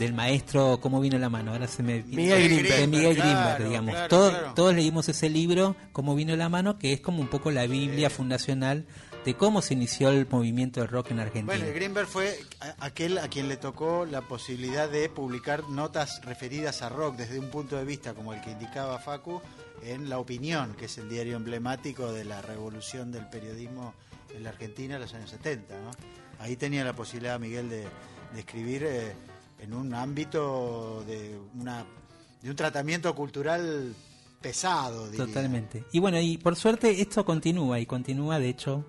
del maestro cómo vino la mano ahora se me Miguel Grimberg. de Miguel Claro, Grimberg digamos claro, Todo- claro. todos leímos ese libro cómo vino la mano que es como un poco la biblia fundacional de cómo se inició el movimiento del rock en Argentina Bueno, Greenberg fue aquel a quien le tocó la posibilidad de publicar notas referidas a rock desde un punto de vista como el que indicaba Facu en La Opinión, que es el diario emblemático de la revolución del periodismo en la Argentina en los años 70. ¿no? Ahí tenía la posibilidad Miguel de, de escribir eh, en un ámbito de, una, de un tratamiento cultural pesado. diría. Totalmente. Y bueno, y por suerte esto continúa y continúa, de hecho,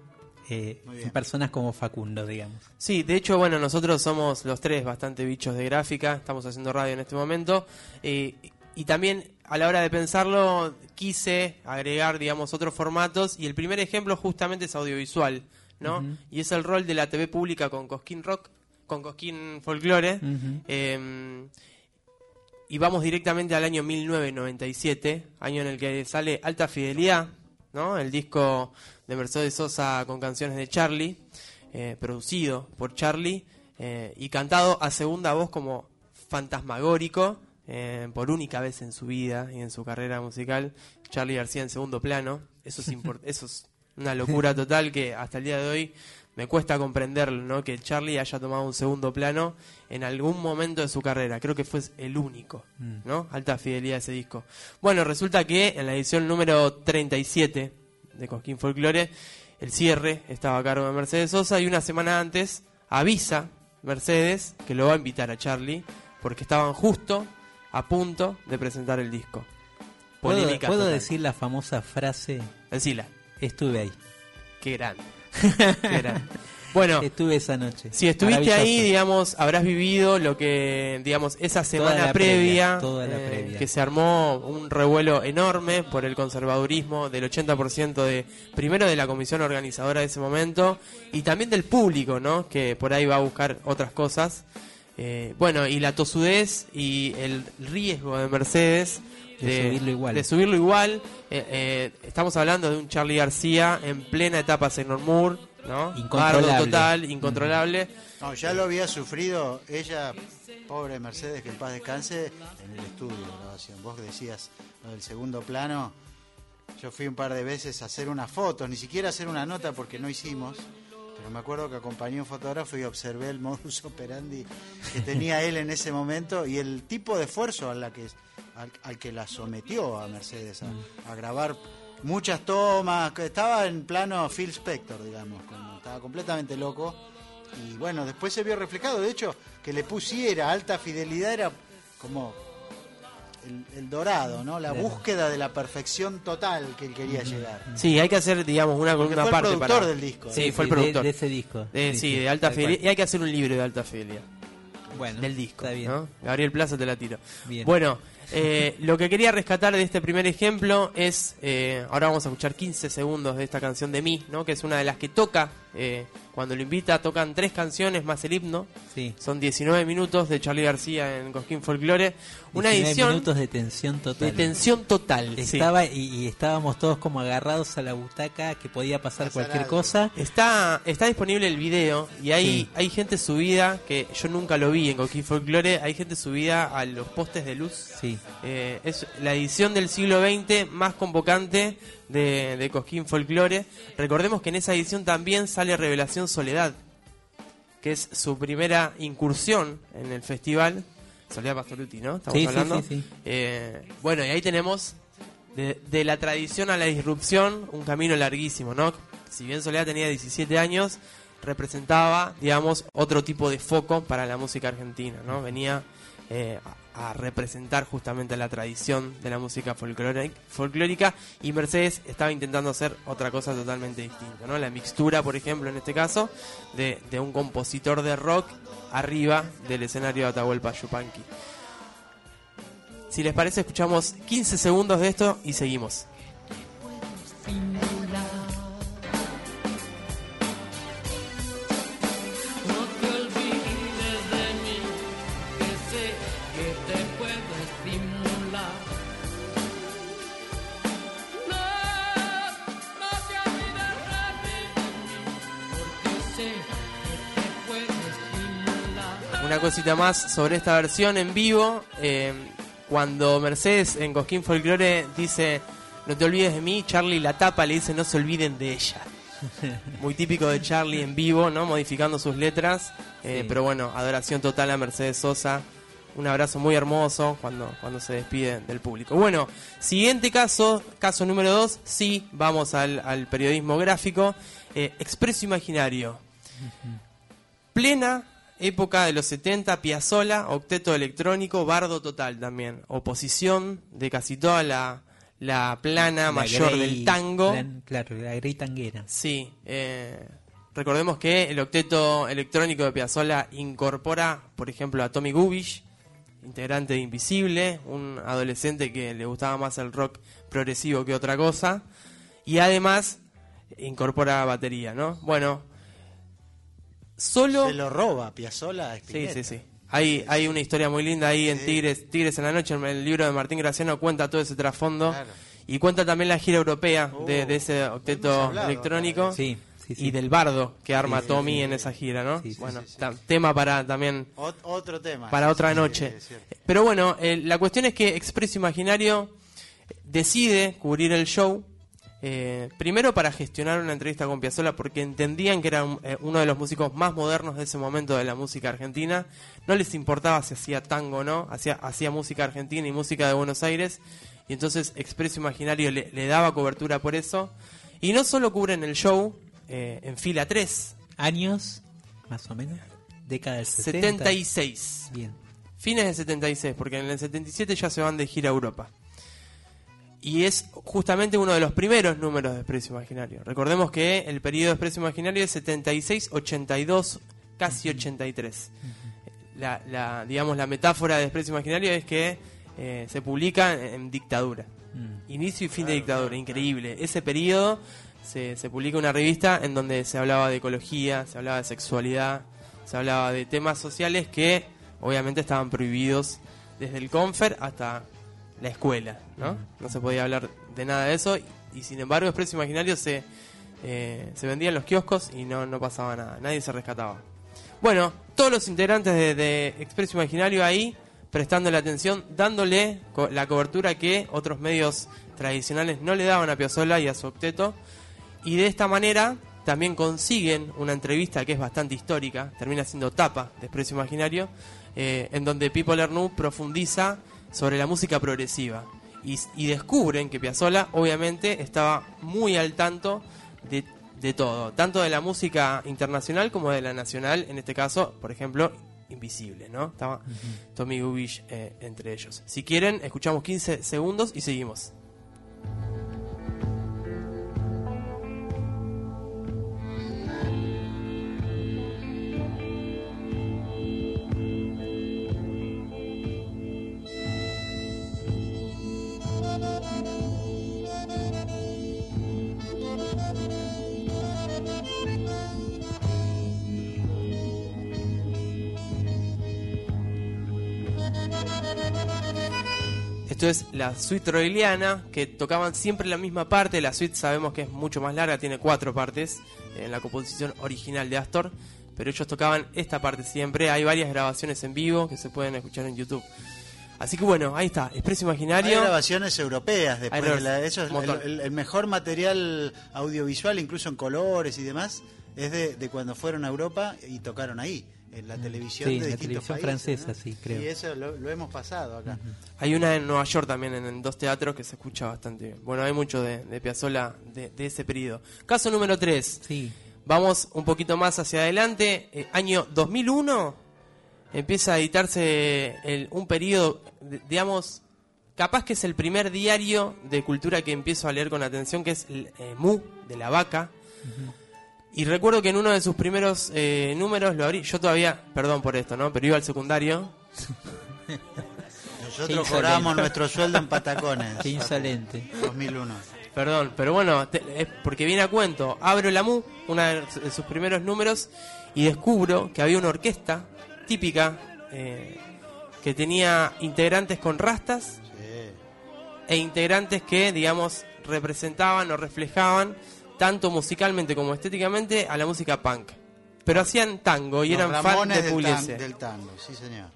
eh, en personas como Facundo, digamos. Sí, de hecho, bueno, nosotros somos los tres bastante bichos de gráfica, estamos haciendo radio en este momento, eh, y también a la hora de pensarlo quise agregar, digamos, otros formatos, y el primer ejemplo justamente es audiovisual, ¿no? Y es el rol de la TV pública con Cosquín Rock, con Cosquín Folklore, eh, y vamos directamente al año 1997, año en el que sale Alta Fidelidad, ¿no? El disco de Mercedes Sosa con canciones de Charlie, eh, producido por Charlie eh, y cantado a segunda voz como fantasmagórico eh, por única vez en su vida y en su carrera musical. Charlie García en segundo plano. Eso es, eso es una locura total que hasta el día de hoy me cuesta comprenderlo, ¿no? Que Charlie haya tomado un segundo plano en algún momento de su carrera. Creo que fue el único, ¿no? Alta fidelidad ese disco. Bueno, resulta que en la edición número 37 de Cosquín Folklore, el cierre estaba a cargo de Mercedes Sosa y una semana antes avisa Mercedes que lo va a invitar a Charlie porque estaban justo a punto de presentar el disco. ¿Puedo, Polémica puedo decir la famosa frase? Decila. Estuve ahí. Qué grande. Bueno, Estuve esa noche. si estuviste ahí, digamos, habrás vivido lo que, digamos, esa semana previa, toda la eh, previa. que se armó un revuelo enorme por el conservadurismo del 80% de, primero de la comisión organizadora de ese momento, y también del público, ¿no? Que por ahí va a buscar otras cosas. Eh, bueno, y la tosudez y el riesgo de Mercedes De subirlo igual. de subirlo igual. Eh, eh, estamos hablando de un Charlie García en plena etapa Seymour Moore, ¿no? Incontrolable. Bardo total, incontrolable. No, ya lo había sufrido ella, pobre Mercedes, que en paz descanse, en el estudio de grabación. Vos decías lo del segundo plano, yo fui un par de veces a hacer unas fotos, ni siquiera a hacer una nota porque no hicimos, pero me acuerdo que acompañé a un fotógrafo y observé el modus operandi que tenía él en ese momento y el tipo de esfuerzo a la que, al, al que la sometió a Mercedes a, a grabar muchas tomas, que estaba en plano Phil Spector, digamos, como estaba completamente loco. Y bueno, después se vio reflejado, de hecho, que le pusiera alta fidelidad era como el, el dorado, ¿no? La búsqueda de la perfección total que él quería llegar. Sí, hay que hacer, digamos, una columna fue el aparte productor para... del disco. Sí, Sí, fue el sí, productor. de ese disco. Eh, Sí, de alta fidelidad. Y hay que hacer un libro de alta fidelidad. Bueno, del disco. Está bien. ¿no? Gabriel Plaza te la tiro. Bien. Bueno, eh, lo que quería rescatar de este primer ejemplo es, eh, ahora vamos a escuchar 15 segundos de esta canción de mí, ¿no? que es una de las que toca, eh, cuando lo invita tocan tres canciones más el himno, Sí. son 19 minutos de Charlie García en Cosquín Folklore, una 19 edición minutos de tensión total. de tensión total. sí. Estaba y, y estábamos todos como agarrados a la butaca que podía pasar Pasar cualquier algo. cosa. Está, está disponible el video y hay, Sí. hay gente subida, que yo nunca lo vi en Cosquín Folklore, hay gente subida a los postes de luz. Sí. Eh, es la edición del siglo XX más convocante de, de Cosquín Folklore. Recordemos que en esa edición también sale Revelación Soledad, que es su primera incursión en el festival. Soledad Pastoruti, ¿no? Estamos Sí, hablando. sí, sí. Eh, bueno, y ahí tenemos de, de la tradición a la disrupción un camino larguísimo, ¿no? Si bien Soledad tenía 17 años, representaba, digamos, otro tipo de foco para la música argentina, ¿no? Venía eh, a, representar justamente la tradición de la música folclórica, y Mercedes estaba intentando hacer otra cosa totalmente distinta, ¿no? La mixtura, por ejemplo, en este caso, de, de un compositor de rock arriba del escenario de Atahualpa Yupanqui. Si les parece, escuchamos 15 segundos de esto y seguimos. Una cosita más sobre esta versión en vivo. eh, cuando Mercedes en Cosquín Folklore dice no te olvides de mí, Charlie la tapa le dice no se olviden de ella. Muy típico de Charlie en vivo, ¿no? Modificando sus letras. eh, Sí. Pero bueno, adoración total a Mercedes Sosa. Un abrazo muy hermoso cuando, cuando se despide del público. Bueno, siguiente caso, caso número 2. Sí, vamos al, al periodismo gráfico. Eh, Expreso Imaginario. Plena época de los 70, Piazzola, octeto electrónico, bardo total también. Oposición de casi toda la, la plana La mayor Grey- del tango. la- claro, la Grey Tanguera. Sí, eh, recordemos que el octeto electrónico de Piazzolla incorpora, por ejemplo, a Tommy Gubish, integrante de Invisible, un adolescente que le gustaba más el rock progresivo que otra cosa, y además incorpora batería, ¿no? Bueno, solo... Se lo roba Piazzola a Sí, Spinetta. sí, sí. Hay, hay una historia muy linda ahí en Tigres, Tigres en la Noche, en el libro de Martín Graciano cuenta todo ese trasfondo Claro. y cuenta también la gira europea de, Oh, de ese octeto hablado electrónico Sí, sí, sí. y del bardo que arma Sí, sí, Tommy sí. en esa gira, ¿no? Sí, sí, bueno, sí, sí. tema para también Ot- otro tema. para Sí, otra sí, noche. Pero bueno, eh, la cuestión es que Expreso Imaginario decide cubrir el show. Eh, primero para gestionar una entrevista con Piazzolla porque entendían que era un- eh, uno de los músicos más modernos de ese momento de la música argentina. No les importaba si hacía tango o no, hacía, hacía música argentina y música de Buenos Aires. Y entonces Expreso Imaginario le, le daba cobertura por eso. Y no solo cubren el show eh, en fila 3, Años, más o menos. Década del 70. 76. Bien. Fines de 76, porque en el 77 ya se van de gira a Europa. Y es justamente uno de los primeros números de Expreso Imaginario. Recordemos que el periodo de Expreso Imaginario es 76, 82, casi 83. La, la, digamos, la metáfora de Expreso Imaginario es que eh, se publica en, en dictadura. Mm. Inicio y fin de dictadura, increíble. Ese periodo se, se publica una revista en donde se hablaba de ecología, se hablaba de sexualidad, se hablaba de temas sociales que obviamente estaban prohibidos desde el Confer hasta la escuela, ¿no? No se podía hablar de nada de eso y, sin embargo Expreso Imaginario se, eh, se vendía en los kioscos y no, no pasaba nada, nadie se rescataba. Bueno, todos los integrantes de, de Expreso Imaginario ahí prestándole atención, dándole co- la cobertura que otros medios tradicionales no le daban a Piazzolla y a su octeto. Y de esta manera también consiguen una entrevista que es bastante histórica, termina siendo tapa de Expreso Imaginario, eh, en donde Pipo Lernoux profundiza sobre la música progresiva. Y, y descubren que Piazzolla obviamente estaba muy al tanto de, de todo, tanto de la música internacional como de la nacional, en este caso, por ejemplo, Invisible, ¿no? Estaba Tommy Gubish eh, entre ellos. Si quieren, escuchamos 15 segundos y seguimos. Esto es la suite troiliana, que tocaban siempre la misma parte. La suite sabemos que es mucho más larga, tiene cuatro partes en la composición original de Astor. Pero ellos tocaban esta parte siempre. Hay varias grabaciones en vivo que se pueden escuchar en YouTube. Así que bueno, ahí está, Expreso Hay Imaginario. grabaciones europeas después Hay de la- eso es el, el- el mejor material audiovisual, incluso en colores y demás, es de, de cuando fueron a Europa y tocaron ahí, en la televisión Sí, de la distintos televisión países, francesa, ¿no? sí, creo. Y eso lo, lo hemos pasado acá. Hay una en Nueva York también, en, en dos teatros, que se escucha bastante bien. Bueno, hay mucho de, de Piazzolla de, de ese periodo. Caso número 3. Sí. Vamos un poquito más hacia adelante. Eh, año 2001 empieza a editarse el- un periodo, de- digamos, capaz que es el primer diario de cultura que empiezo a leer con atención, que es el, eh, Mu, de la vaca. Y recuerdo que en uno de sus primeros eh, números lo abrí. Yo todavía, perdón por esto, ¿no? Pero iba al secundario. Nosotros cobramos nuestro sueldo en patacones. Qué insolente. 2001. Perdón, pero bueno, te- es porque viene a cuento. Abro la MU, uno de sus primeros números, y descubro que había una orquesta típica eh, que tenía integrantes con rastas e integrantes que, digamos, representaban o reflejaban tanto musicalmente como estéticamente a la música punk. Pero hacían tango y Los eran fans Ramones de del, Pugliese. tan- del tango, sí señor.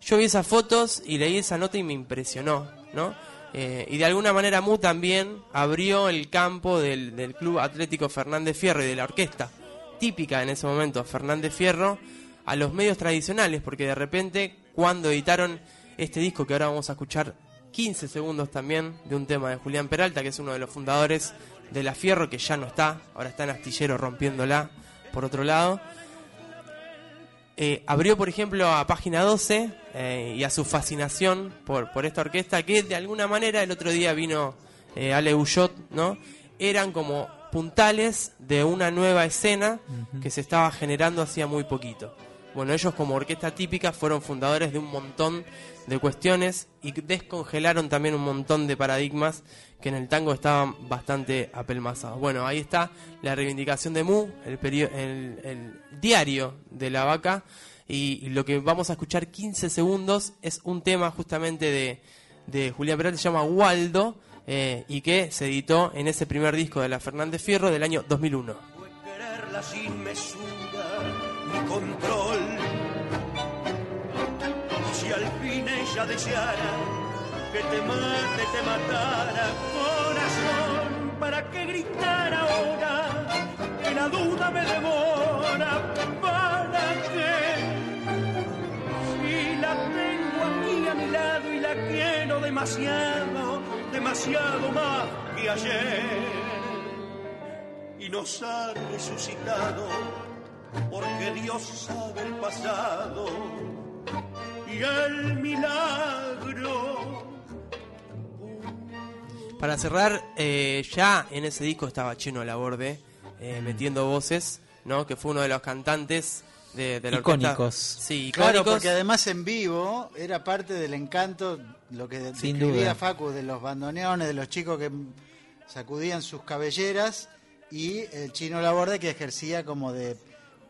Yo vi esas fotos y leí esa nota y me impresionó, ¿no? Eh, y de alguna manera Mu también abrió el campo del, del Club Atlético Fernández Fierro y de la orquesta típica en ese momento, Fernández Fierro, a los medios tradicionales, porque de repente cuando editaron este disco que ahora vamos a escuchar 15 segundos también de un tema de Julián Peralta, que es uno de los fundadores de la Fierro, que ya no está, ahora está en Astillero rompiéndola por otro lado. Eh, abrió, por ejemplo, a Página 12 eh, y a su fascinación por, por esta orquesta, que de alguna manera el otro día vino eh, Ale Ullot, ¿no? Eran como puntales de una nueva escena que se estaba generando hacía muy poquito. Bueno, ellos como orquesta típica fueron fundadores de un montón de cuestiones y descongelaron también un montón de paradigmas que en el tango estaban bastante apelmazados. Bueno, ahí está la reivindicación de Mu, el, el, el diario de la vaca, y, lo que vamos a escuchar 15 segundos es un tema justamente de, de Julián Peralta, se llama Waldo, eh, y que se editó en ese primer disco de la Fernández Fierro del año 2001. quererla Si al fin ella deseara que te mate, te matara, corazón, ¿para qué gritar ahora? Que la duda me devora, ¿para qué? Si la tengo aquí a mi lado y la quiero demasiado, demasiado más que ayer y nos ha resucitado porque Dios sabe el pasado y el milagro. Para cerrar, eh, ya en ese disco estaba Chino Laborde eh, metiendo voces, ¿no? Que fue uno de los cantantes de, de la orquesta. Icónicos. Sí, Claro, icónicos. porque además en vivo era parte del encanto, lo que Sin describía duda. Facu, de los bandoneones, de los chicos que sacudían sus cabelleras y el chino Laborde que ejercía como de...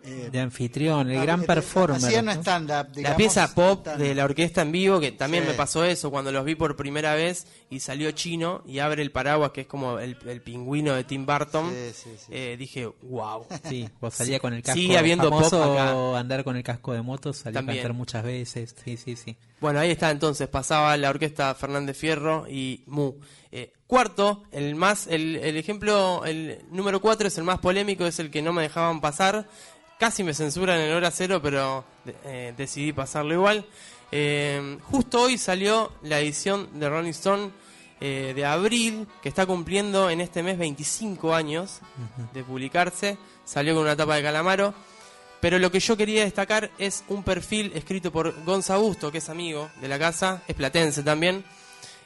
eh, De anfitrión, el ah, gran performer. Hacía un ¿no? stand-up, La pieza pop de la orquesta en vivo, que también Sí. me pasó eso cuando los vi por primera vez y salió chino y abre el paraguas, que es como el, el pingüino de Tim Burton. Sí, sí, sí. Eh, dije, wow. Sí, vos salía con el casco. Sigue habiendo pop famoso acá. andar con el casco de moto, salía También. a cantar muchas veces. Sí, sí, sí. Bueno, ahí está entonces, pasaba la orquesta Fernández Fierro y Mu. Eh, cuarto, el más, el, el ejemplo, el número cuatro es el más polémico, es el que no me dejaban pasar. Casi me censuran en hora cero, pero eh, decidí pasarlo igual. Eh, justo hoy salió la edición de Rolling Stone eh, de abril, que está cumpliendo en este mes 25 años de publicarse. Salió con una tapa de calamaro. Pero lo que yo quería destacar es un perfil escrito por Gonza Augusto, que es amigo de la casa, es platense también,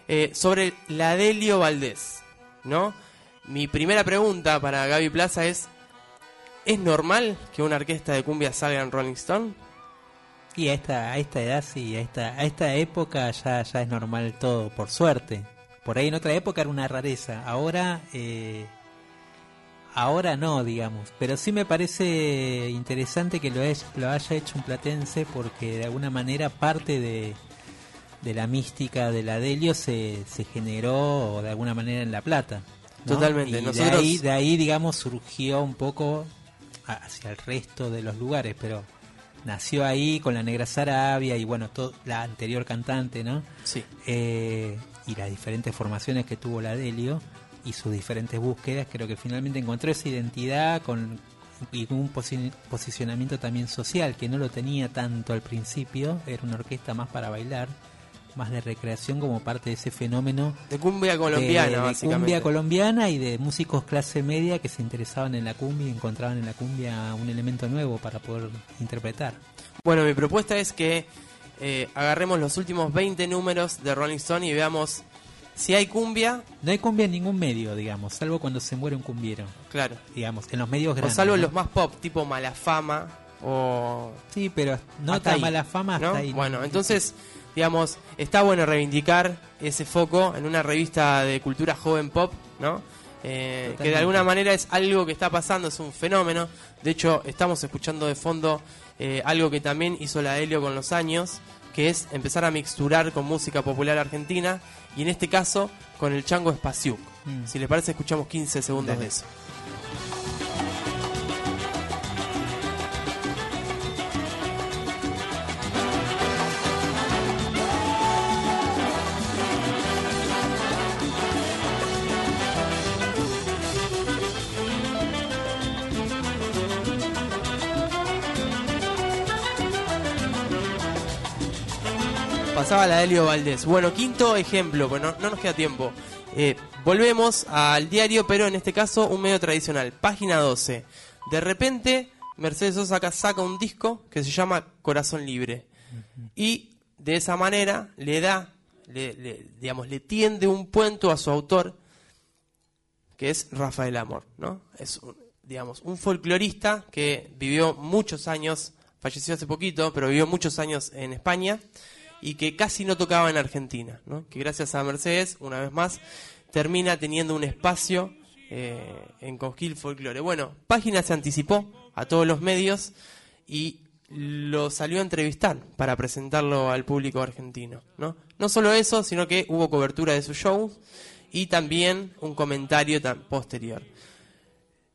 eh, sobre la Delio Valdés, ¿no? Mi primera pregunta para Gaby Plaza es, ¿es normal que una orquesta de cumbia salga en Rolling Stone? Y a esta, a esta edad, sí, a esta, a esta época ya, ya es normal todo, por suerte. Por ahí en otra época era una rareza. Ahora, eh, ahora no, digamos. Pero sí me parece interesante que lo, es- lo haya hecho un platense porque de alguna manera parte de, de la mística de la Delio se, se generó de alguna manera en La Plata. ¿no? Totalmente, Y de ahí, de ahí, digamos, surgió un poco hacia el resto de los lugares, pero nació ahí con la Negra Sarabia y bueno, todo, la anterior cantante, ¿no? Sí. Eh, y las diferentes formaciones que tuvo la Delio y sus diferentes búsquedas, creo que finalmente encontró esa identidad con y con un posi- posicionamiento también social que no lo tenía tanto al principio, era una orquesta más para bailar, más de recreación como parte de ese fenómeno De cumbia colombiana, de, de básicamente. cumbia colombiana y de músicos clase media que se interesaban en la cumbia y encontraban en la cumbia un elemento nuevo para poder interpretar. Bueno, mi propuesta es que eh, agarremos los últimos 20 números de Rolling Stone y veamos si hay cumbia, No hay cumbia en ningún medio, digamos, salvo cuando se muere un cumbiero, claro. digamos, en los medios O grandes. salvo ¿no? los más pop, tipo Malafama o Sí, pero no tan mala fama ¿no? hasta ahí. Bueno, entonces, digamos, está bueno reivindicar ese foco en una revista de cultura joven pop, ¿no? Eh, que de alguna manera es algo que está pasando, es un fenómeno. De hecho, estamos escuchando de fondo eh, algo que también hizo la Helio con los años, que es empezar a mixturar con música popular argentina y en este caso con el chango Espaciuc. Mm. Si les parece, escuchamos 15 segundos Dale. de eso. Pasaba la de Helio Valdés. Bueno, quinto ejemplo, pues no, no nos queda tiempo. Eh, volvemos al diario, pero en este caso un medio tradicional. Página 12. De repente, Mercedes Sosa saca, saca un disco que se llama Corazón Libre. Y de esa manera le da, le, le- digamos, le tiende un puente a su autor, que es Rafael Amor, ¿no? Es, un, digamos, un folclorista que vivió muchos años, falleció hace poquito, pero vivió muchos años en España y que casi no tocaba en Argentina, ¿no? Que gracias a Mercedes, una vez más, termina teniendo un espacio eh, en Cosquil Folklore. Bueno, Página se anticipó a todos los medios y lo salió a entrevistar para presentarlo al público argentino. No, no solo eso, sino que hubo cobertura de su show y también un comentario posterior.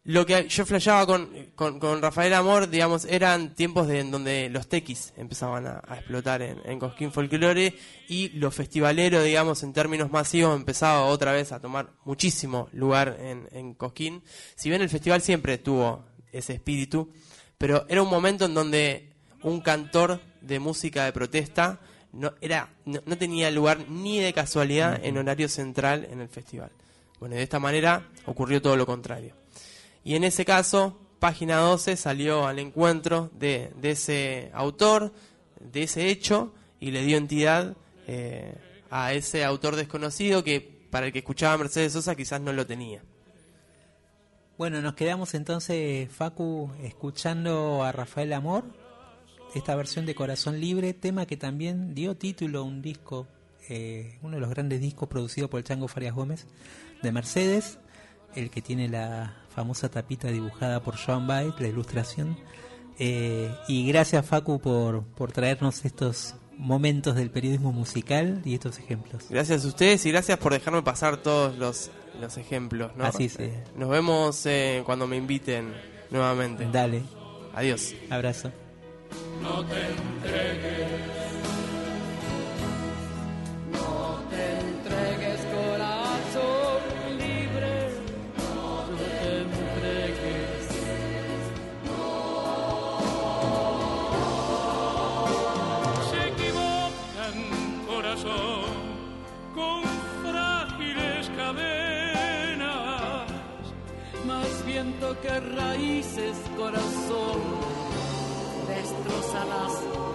Lo que yo flasheaba con, con, con Rafael Amor, digamos, eran tiempos de, en donde los tequis empezaban a, a explotar en, en Cosquín Folklore y lo festivalero, digamos, en términos masivos, empezaba otra vez a tomar muchísimo lugar en, en Cosquín. Si bien el festival siempre tuvo ese espíritu, pero era un momento en donde un cantor de música de protesta no, era, no, no tenía lugar ni de casualidad en horario central en el festival. Bueno, de esta manera ocurrió todo lo contrario. Y en ese caso, página 12 salió al encuentro de, ese autor, de ese hecho, y le dio entidad eh, a ese autor desconocido que para el que escuchaba Mercedes Sosa quizás no lo tenía. Bueno, nos quedamos entonces, Facu, escuchando a Rafael Amor, esta versión de Corazón Libre, tema que también dio título a un disco, eh, uno de los grandes discos producido por el Chango Farias Gómez, de Mercedes, el que tiene la famosa tapita dibujada por Joan Baez, la ilustración. Eh, y gracias, Facu, por, por traernos estos momentos del periodismo musical y estos ejemplos. Gracias a ustedes y gracias por dejarme pasar todos los, los ejemplos. ¿no? Así. Eh, Nos vemos eh, cuando me inviten nuevamente. Dale, Adiós. abrazo. No te entregues, que raíces, corazón, destrozarás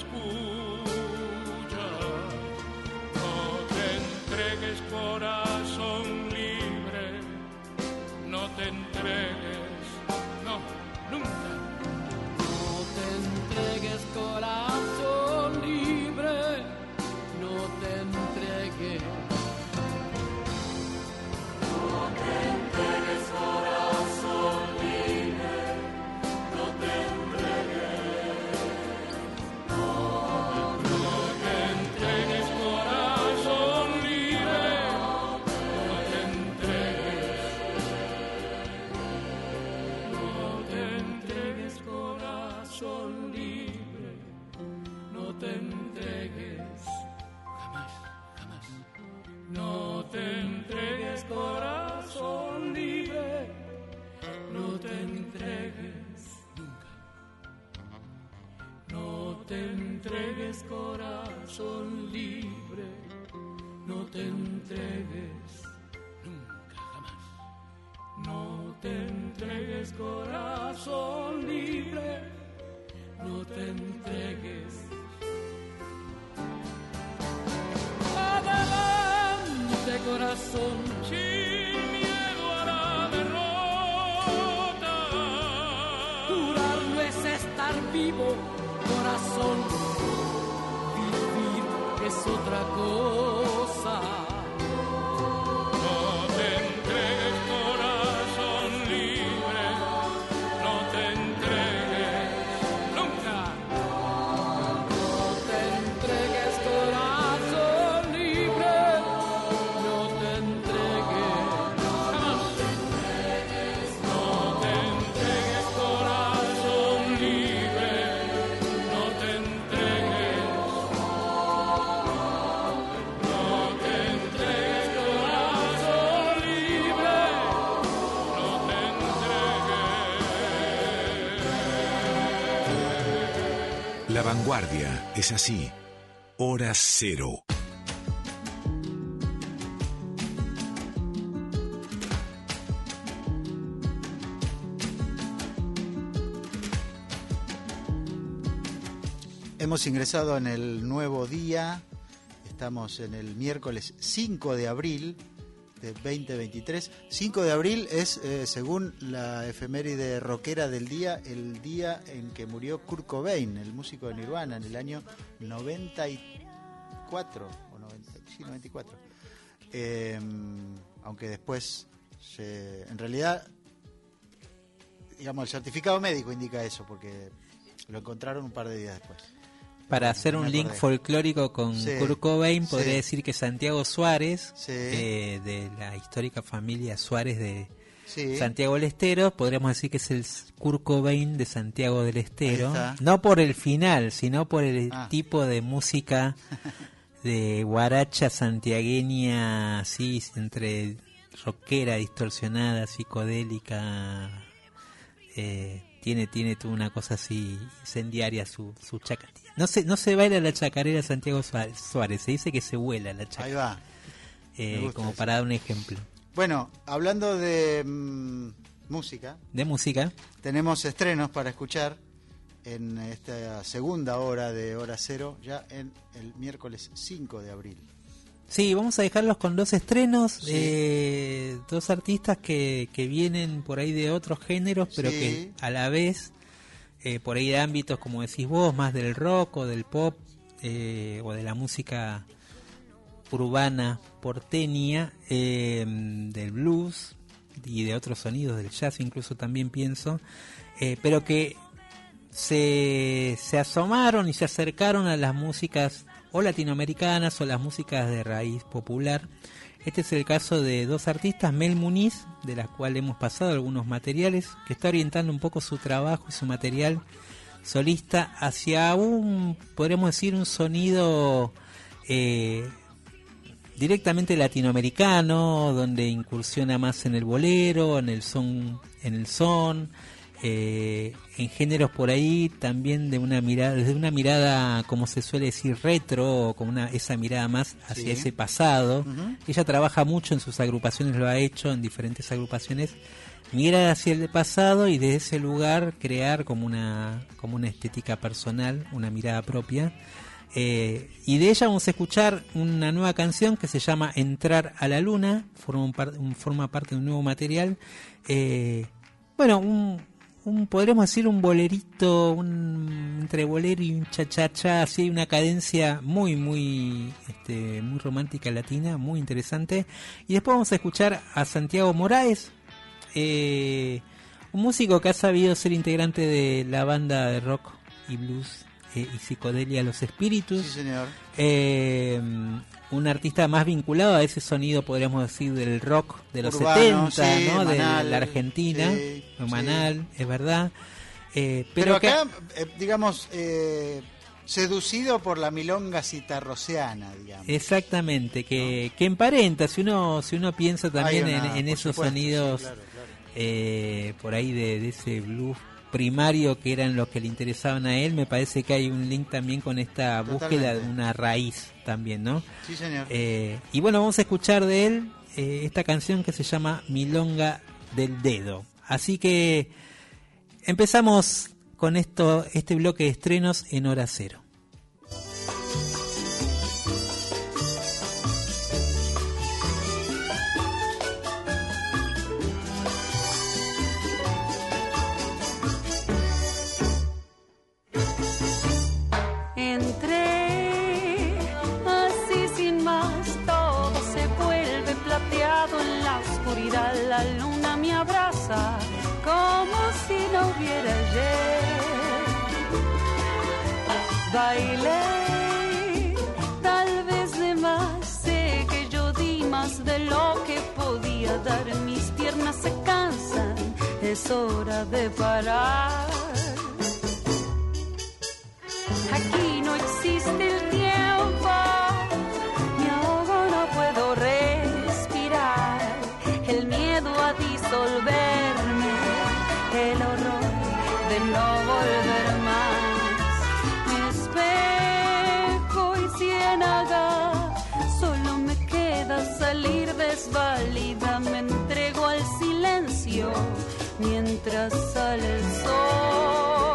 que vanguardia es así. Hora cero. Hemos ingresado en el nuevo día. Estamos en el miércoles 5 de abril de 2023. 5 de abril es, eh, según la efeméride rockera del día, el día en que murió Kurt Cobain, el músico de Nirvana, en el año 94. O 90, sí, 94. Eh, aunque después, se- en realidad, digamos, el certificado médico indica eso, porque lo encontraron un par de días después. Para hacer un link folclórico con Sí, Kurt Cobain, podría sí. decir que Santiago Suárez, Sí. eh, de la histórica familia Suárez de. Santiago del Estero, podríamos decir que es el Kurt Cobain de Santiago del Estero. No por el final, sino por el Ah. tipo de música de guaracha santiagueña, así, entre rockera, distorsionada, psicodélica. eh, tiene tiene una cosa así incendiaria su, su chacarera. No se, no se baila la chacarera Santiago Suárez, se dice que se vuela la Ahí chacarera. va. eh, como eso. para dar un ejemplo. Bueno, hablando de mm, música, De música, tenemos estrenos para escuchar en esta segunda hora de Hora Cero, ya en el miércoles 5 de abril. Sí, vamos a dejarlos con dos estrenos, Sí. eh, dos artistas que, que vienen por ahí de otros géneros, pero Sí. que a la vez, eh, por ahí de ámbitos, como decís vos, más del rock o del pop eh, o de la música urbana porteña, eh, del blues y de otros sonidos, del jazz incluso también pienso, pero que se, se asomaron y se acercaron a las músicas o latinoamericanas o las músicas de raíz popular. Este es el caso de dos artistas, Mel Muniz, de las cuales hemos pasado algunos materiales, que está orientando un poco su trabajo y su material solista hacia un, podríamos decir, un sonido eh, directamente latinoamericano, donde incursiona más en el bolero, en el son, en el son, eh, en géneros por ahí también de una mirada, desde una mirada como se suele decir retro, o con una esa mirada más hacia Sí. ese pasado. Ella trabaja mucho en sus agrupaciones, lo ha hecho en diferentes agrupaciones. Mirar hacia el pasado y de ese lugar crear como una, como una estética personal, una mirada propia. Eh, y de ella vamos a escuchar una nueva canción que se llama Entrar a la Luna, forma, un par- un- forma parte de un nuevo material. Eh, bueno, un, un, podríamos decir un bolerito, un, entre bolero y un cha-cha-cha, así una cadencia muy, muy, este, muy romántica latina, muy interesante. Y después vamos a escuchar a Santiago Moraes, eh, un músico que ha sabido ser integrante de la banda de rock y blues eh, y psicodelia Los Espíritus. Sí, señor. Eh, un artista más vinculado a ese sonido, podríamos decir, del rock de los Urbano, 70, sí, ¿no? Manal, de la Argentina, sí, Manal, es verdad. Eh, Pero, pero, que- acá, eh, digamos, eh, seducido por la milonga citarroceana, digamos. exactamente, que, que emparenta, si uno, si uno piensa también una- en, esos supuesto, sonidos claro. eh, por ahí de, de ese blues primario que eran los que le interesaban a él, me parece que hay un link también con esta búsqueda de una raíz también, ¿no? Sí, señor. Eh, y bueno, vamos a escuchar de él eh, esta canción que se llama Milonga del Dedo. Así que empezamos con esto, este bloque de estrenos en hora cero. La luna me abraza como si no hubiera ayer. Bailé, tal vez de más, sé que yo di más de lo que podía dar. Mis piernas se cansan, es hora de parar. desvalida me entrego al silencio mientras sale el sol.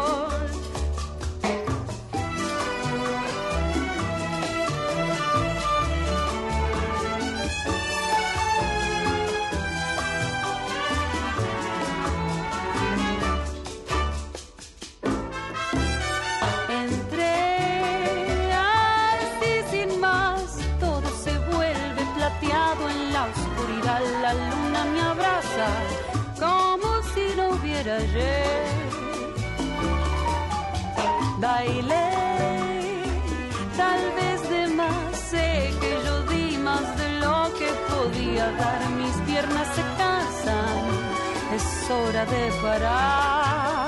mis piernas se cansan, es hora de parar.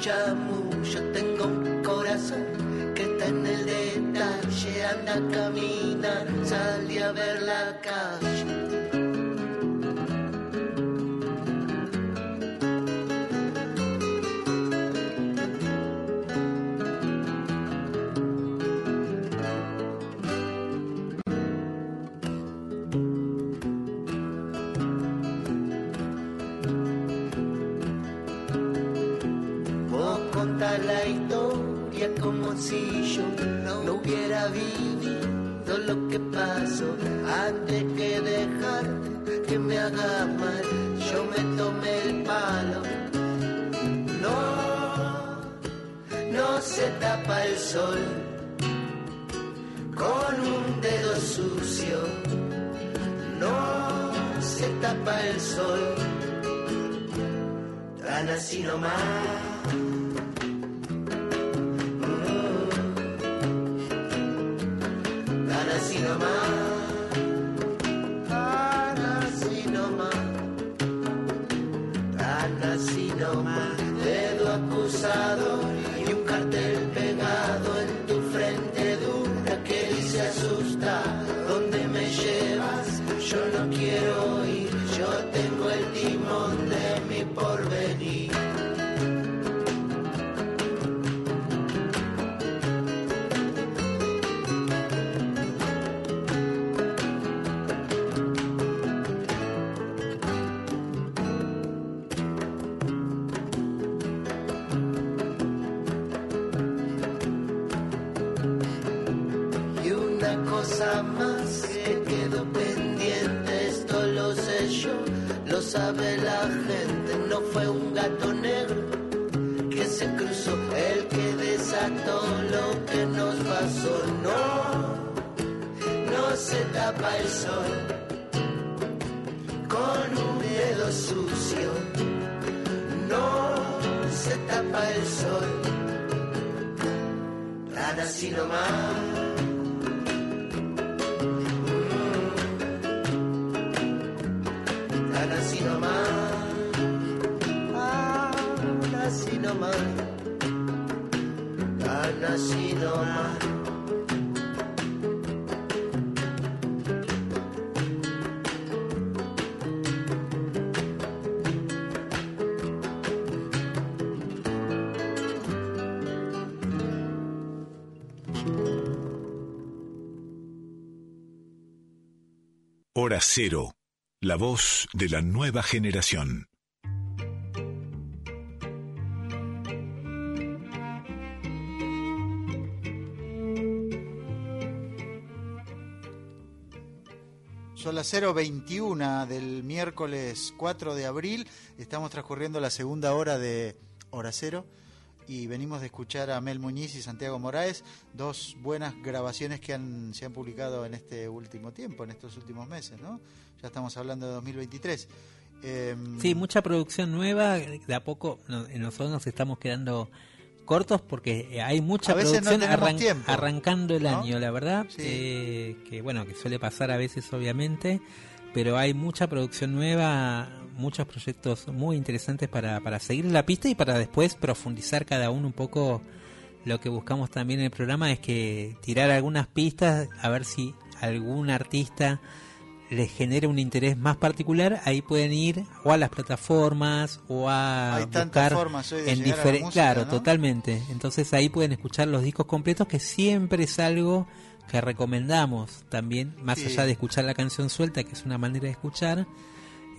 jamu. lo que pasó antes que dejarte que me haga mal. Yo me tomé el palo. No, no se tapa el sol con un dedo sucio. No se tapa el sol tan así nomás. Hora Cero, la voz de la nueva generación. Son las 0.21 del miércoles 4 de abril. Estamos transcurriendo la segunda hora de Hora Cero y venimos de escuchar a Mel Muñiz y Santiago Moraes, dos buenas grabaciones que han, se han publicado en este último tiempo, en estos últimos meses, ¿no? Ya estamos hablando de 2023. Em, Sí, mucha producción nueva. De a poco no- nosotros nos estamos quedando cortos porque eh, hay mucha no producción tenemos arran- tiempo, arrancando el ¿no? año, la verdad. Sí. eh, que bueno, que suele pasar a veces, obviamente. Pero hay mucha producción nueva, muchos proyectos muy interesantes para, para seguir la pista y para después profundizar cada uno un poco. Lo que buscamos también en el programa es que tirar algunas pistas, a ver si algún artista les genera un interés más particular, ahí pueden ir o a las plataformas o a Hay buscar formas hoy de en llegar a la diferen- música, claro, ¿no? totalmente. Entonces ahí pueden escuchar los discos completos que siempre es algo que recomendamos también, más Sí. allá de escuchar la canción suelta, que es una manera de escuchar.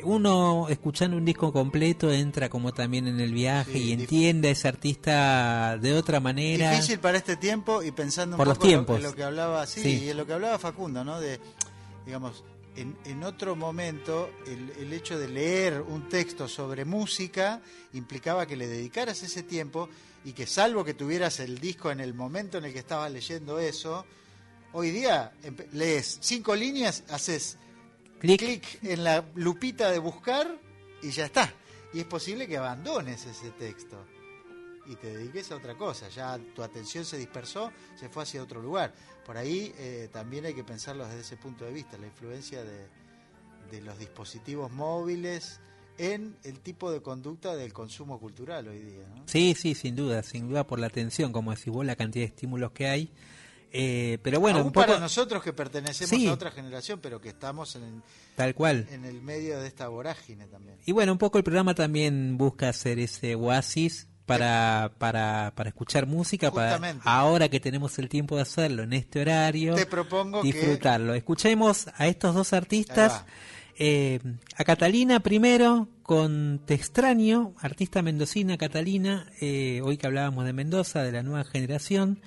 Uno escuchando un disco completo entra como también en el viaje Sí, y entiende a ese artista de otra manera. Difícil para este tiempo y pensando un Por los poco en lo- tiempos. en lo que hablaba, sí, Sí. y en lo que hablaba Facundo, ¿no? De, digamos, en, en otro momento el, el hecho de leer un texto sobre música implicaba que le dedicaras ese tiempo y que salvo que tuvieras el disco en el momento en el que estabas leyendo eso, hoy día lees cinco líneas, haces Clic. clic en la lupita de buscar y ya está. Y es posible que abandones ese texto y te dediques a otra cosa. Ya tu atención se dispersó, se fue hacia otro lugar. Por ahí eh, también hay que pensarlo desde ese punto de vista, la influencia de, de los dispositivos móviles en el tipo de conducta del consumo cultural hoy día. ¿no? Sí, sí, sin duda, sin duda por la atención, como decís vos, la cantidad de estímulos que hay. Eh, pero bueno, Aún un poco para nosotros que pertenecemos Sí. a otra generación, pero que estamos en, tal cual. en el medio de esta vorágine también. Y bueno, un poco el programa también busca hacer ese oasis para, para, para escuchar música, para ahora que tenemos el tiempo de hacerlo en este horario, Te propongo que disfrutarlo. Escuchemos a estos dos artistas, eh, a Catalina primero con Te extraño, artista mendocina Catalina, eh, hoy que hablábamos de Mendoza, de la nueva generación.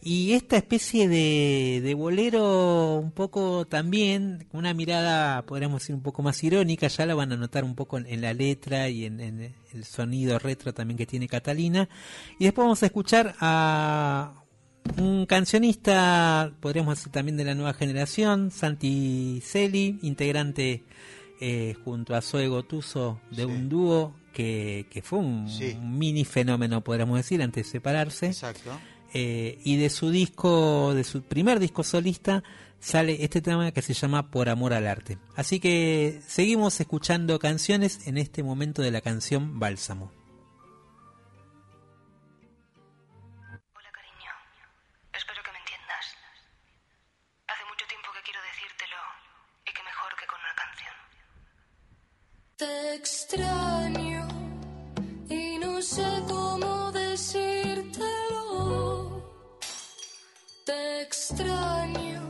Y esta especie de, de bolero un poco también, con una mirada, podríamos decir, un poco más irónica, ya la van a notar un poco en, en la letra y en, en el sonido retro también que tiene Catalina. Y después vamos a escuchar a un cancionista, podríamos decir también de la nueva generación, Santi Celi, integrante eh, junto a Zoe Gotuso de Sí. un dúo que, que fue un, Sí. un mini fenómeno, podríamos decir, antes de separarse. Exacto. Eh, y de su disco, de su primer disco solista, sale este tema que se llama Por Amor al Arte. Así que seguimos escuchando canciones en este momento de la canción Bálsamo. Hola, cariño. Espero que me entiendas. Hace mucho tiempo que quiero decírtelo y que mejor que con una canción. Te extraño y no sé cómo decírtelo. Te extraño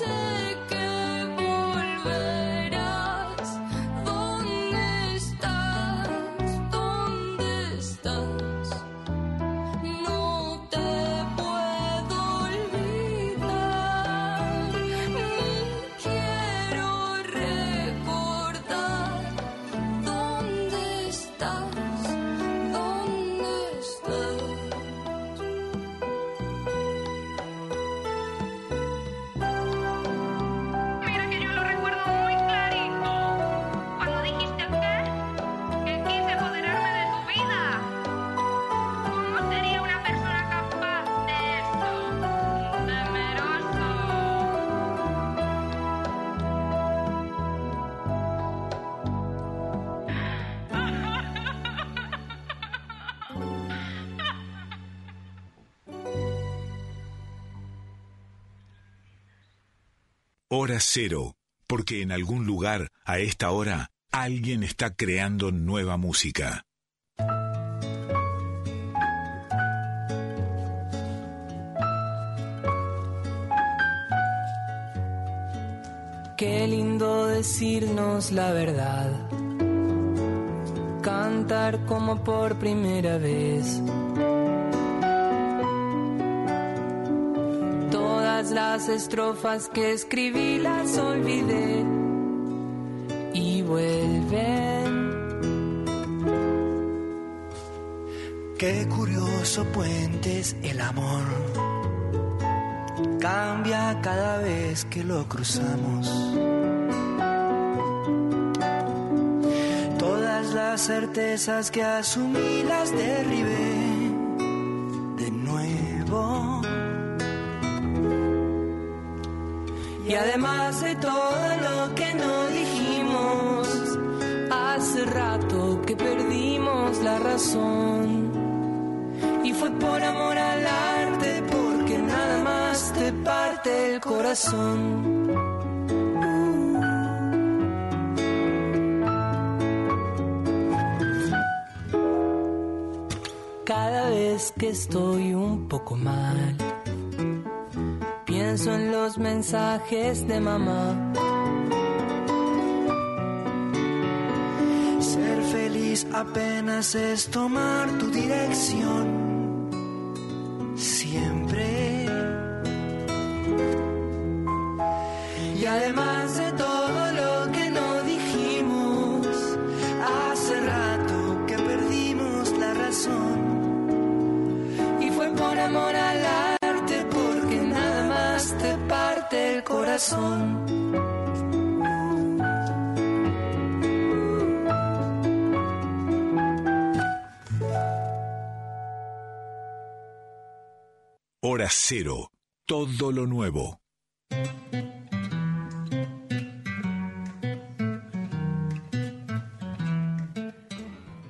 Yo Hora cero, porque en algún lugar, a esta hora, alguien está creando nueva música. Qué lindo decirnos la verdad. Cantar como por primera vez. Las estrofas que escribí las olvidé y vuelven. Qué curioso puente es el amor. Cambia cada vez que lo cruzamos. Todas las certezas que asumí las derribé Y fue por amor al arte, porque nada más te parte el corazón. Cada vez que estoy un poco mal, pienso en los mensajes de mamá. Apenas es tomar tu dirección. Hora cero, todo lo nuevo.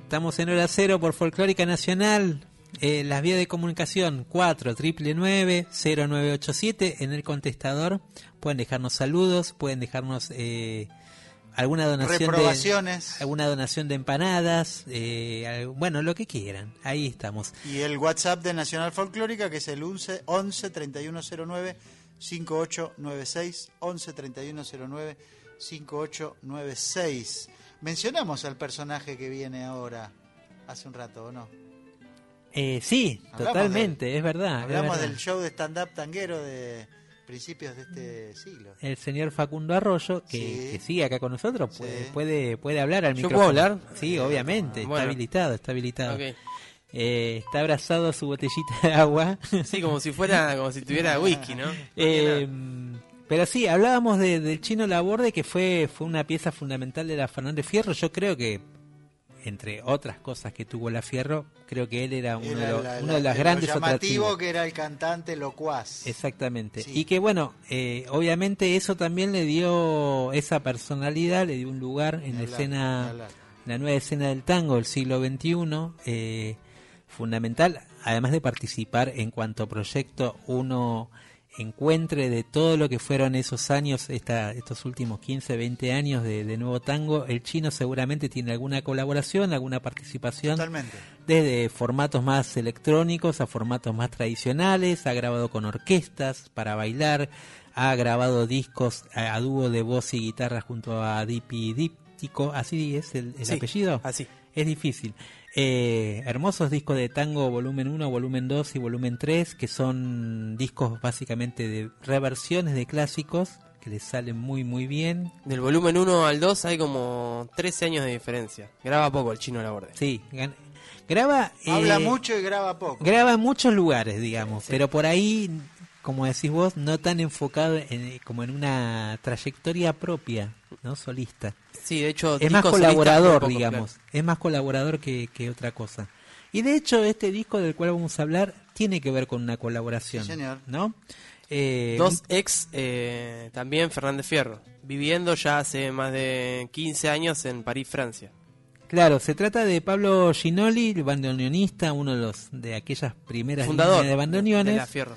Estamos en hora cero por Folclórica Nacional. Eh, las vías de comunicación 4 0987 en el contestador. Pueden dejarnos saludos, pueden dejarnos eh, alguna donación Reprobaciones. de alguna donación de empanadas, eh, bueno, lo que quieran. Ahí estamos. Y el WhatsApp de Nacional Folclórica, que es el 11 11 3109 5896. 11 3109 5896. Mencionamos al personaje que viene ahora, hace un rato, ¿o no? Eh, sí, Hablamos totalmente, es verdad. es Hablamos verdad. del show de stand-up tanguero de principios de este siglo. El señor Facundo Arroyo, que, Sí. que sigue acá con nosotros, puede, Sí. puede, puede hablar al ¿Yo micrófono. puedo hablar? Sí, obviamente, está habilitado, está habilitado. Eh, está abrazado a su botellita de agua. Sí, como si fuera, como si tuviera whisky, ¿no? Eh, pero sí, hablábamos de- del chino Laborde, que fue, fue una pieza fundamental de la Fernández Fierro. Yo creo que, entre otras cosas que tuvo la Fierro, creo que él era uno, de, los- la- uno la- de los lo grandes llamativo atractivos. que era el cantante locuaz. Exactamente. Y que bueno, eh, obviamente eso también le dio esa personalidad, le dio un lugar en la escena, hablar. la nueva escena del tango del siglo XXI, eh, fundamental, además de participar en cuanto proyecto uno encuentre de todo lo que fueron esos años, esta, estos últimos 15, 20 años de, de nuevo tango, el chino seguramente tiene alguna colaboración, alguna participación Totalmente. desde formatos más electrónicos a formatos más tradicionales, ha grabado con orquestas para bailar, ha grabado discos a, a dúo de voz y guitarra junto a Dipi Díptico, así es el, el Sí, apellido. así. Es difícil. Eh, hermosos discos de tango volumen 1, volumen 2 y volumen 3, que son discos básicamente de reversiones de clásicos que les salen muy muy bien. Del volumen 1 al 2 hay como 13 años de diferencia. Graba poco el chino Laborde. Sí, gan- graba... Habla eh, mucho y graba poco. Graba en muchos lugares, digamos, pero por ahí, como decís vos, no tan enfocado en, como en una trayectoria propia, ¿no? Solista. Sí, de hecho, Es más colaborador, digamos. Es más colaborador que, que otra cosa. Y de hecho, este disco del cual vamos a hablar tiene que ver con una colaboración, Sí, señor. ¿no? Eh, Dos ex, eh, también Fernández Fierro, viviendo ya hace más de 15 años en París, Francia. Claro, se trata de Pablo Ginoli, el bandoneonista, uno de los de aquellas primeras Fundador líneas de bandoneones. de la Fierro.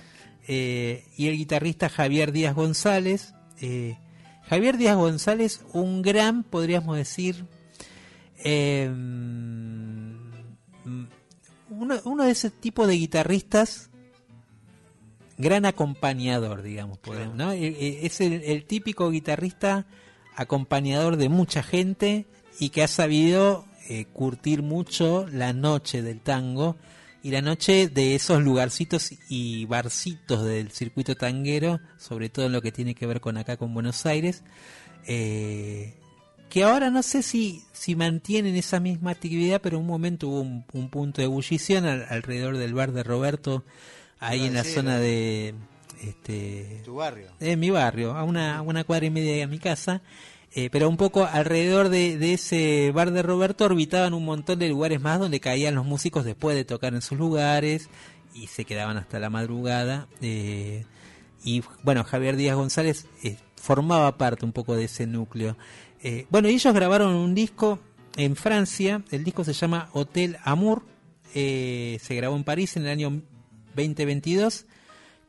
Eh, y el guitarrista Javier Díaz González, Eh, Javier Díaz González, un gran, podríamos decir, eh, uno, uno de ese tipo de guitarristas, gran acompañador, digamos, podemos, ¿no? Eh, eh, Es el, el típico guitarrista acompañador de mucha gente y que ha sabido eh, curtir mucho la noche del tango y la noche de esos lugarcitos y barcitos del circuito tanguero, sobre todo en lo que tiene que ver con acá con Buenos Aires, eh, que ahora no sé si, si mantienen esa misma actividad, pero en un momento hubo un, un punto de ebullición al- alrededor del bar de Roberto, ahí Iba a en la zona de... Este, Tu barrio. en mi barrio, a una, a una cuadra y media de mi casa. Eh, pero un poco alrededor de, ese bar de Roberto orbitaban un montón de lugares más donde caían los músicos después de tocar en sus lugares y se quedaban hasta la madrugada. eh, y bueno, Javier Díaz González eh, formaba parte un poco de ese núcleo. Bueno, ellos grabaron un disco en Francia, el disco se llama Hotel Amour, se grabó en París en el año 2022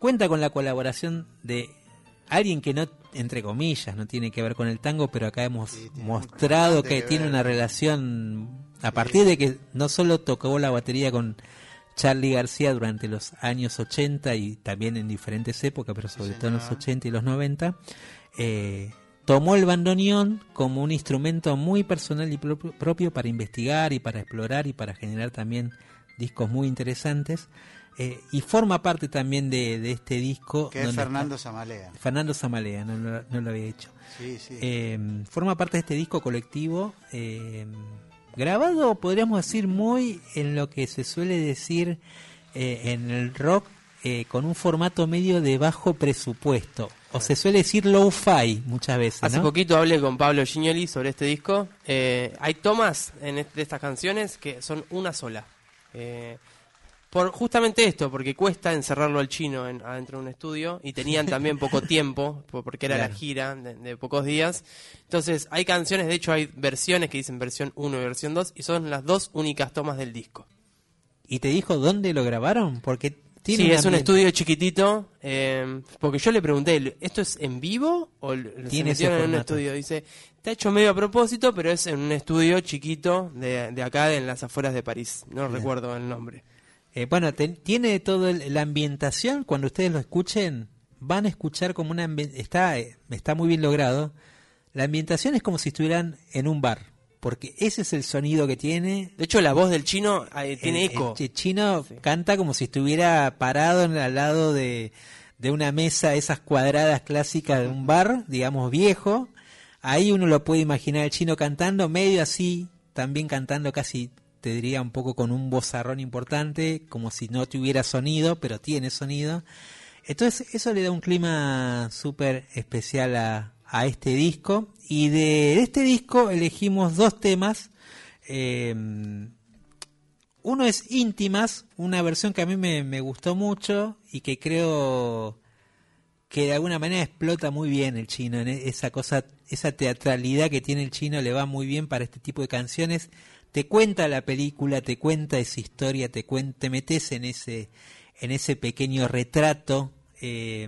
cuenta con la colaboración de alguien que no, entre comillas, no tiene que ver con el tango, pero acá hemos mostrado que, que tiene una relación a partir de que no solo tocó la batería con Charlie García durante los años 80 y también en diferentes épocas, pero sobre todo en los 80 y los 90, eh, tomó el bandoneón como un instrumento muy personal y propio para investigar y para explorar y para generar también discos muy interesantes. Eh, y forma parte también de, de este disco. Que es Fernando está- Zamalea. Fernando Zamalea, no, lo- no lo había dicho. Sí, sí. Eh, forma parte de este disco colectivo, eh, grabado, podríamos decir, muy en lo que se suele decir eh, en el rock, eh, con un formato medio de bajo presupuesto. O se suele decir low-fi muchas veces. Hace poquito hablé con Pablo Gignoli sobre este disco. Eh, hay tomas en de estas canciones que son una sola. Eh, por justamente esto, porque cuesta encerrarlo al chino en- adentro de un estudio y tenían también poco tiempo, po- porque era Claro. la gira de, de pocos días. Entonces, hay canciones, de hecho, hay versiones que dicen versión 1 y versión 2, y son las dos únicas tomas del disco. ¿Y te dijo dónde lo grabaron? Porque tiene sí, es un estudio chiquitito, eh, porque yo le pregunté, ¿esto es en vivo o lo- se metieron en un estudio? Dice, está hecho medio a propósito, pero es en un estudio chiquito de, de acá, en las afueras de París. No Bien. recuerdo el nombre. Eh, bueno, te- tiene todo el- la ambientación. Cuando ustedes lo escuchen, van a escuchar como una está eh, está muy bien logrado. La ambientación es como si estuvieran en un bar, porque ese es el sonido que tiene. De hecho, la voz del chino eh, tiene El- eco. El, chino canta como si estuviera parado en- al lado de, de una mesa, esas cuadradas clásicas de un bar, digamos viejo. Ahí uno lo puede imaginar el chino cantando, medio así, también cantando casi, te diría, un poco con un vozarrón importante, como si no tuviera sonido, pero tiene sonido. Entonces eso le da un clima súper especial a, a este disco. Y de este disco elegimos dos temas. eh, uno es Íntimas, una versión que a mí me, me gustó mucho y que creo que de alguna manera explota muy bien el chino, en e- esa cosa, esa teatralidad que tiene el chino le va muy bien para este tipo de canciones. Te cuenta la película, te cuenta esa historia, te cuen- te metes en ese, en ese pequeño retrato eh,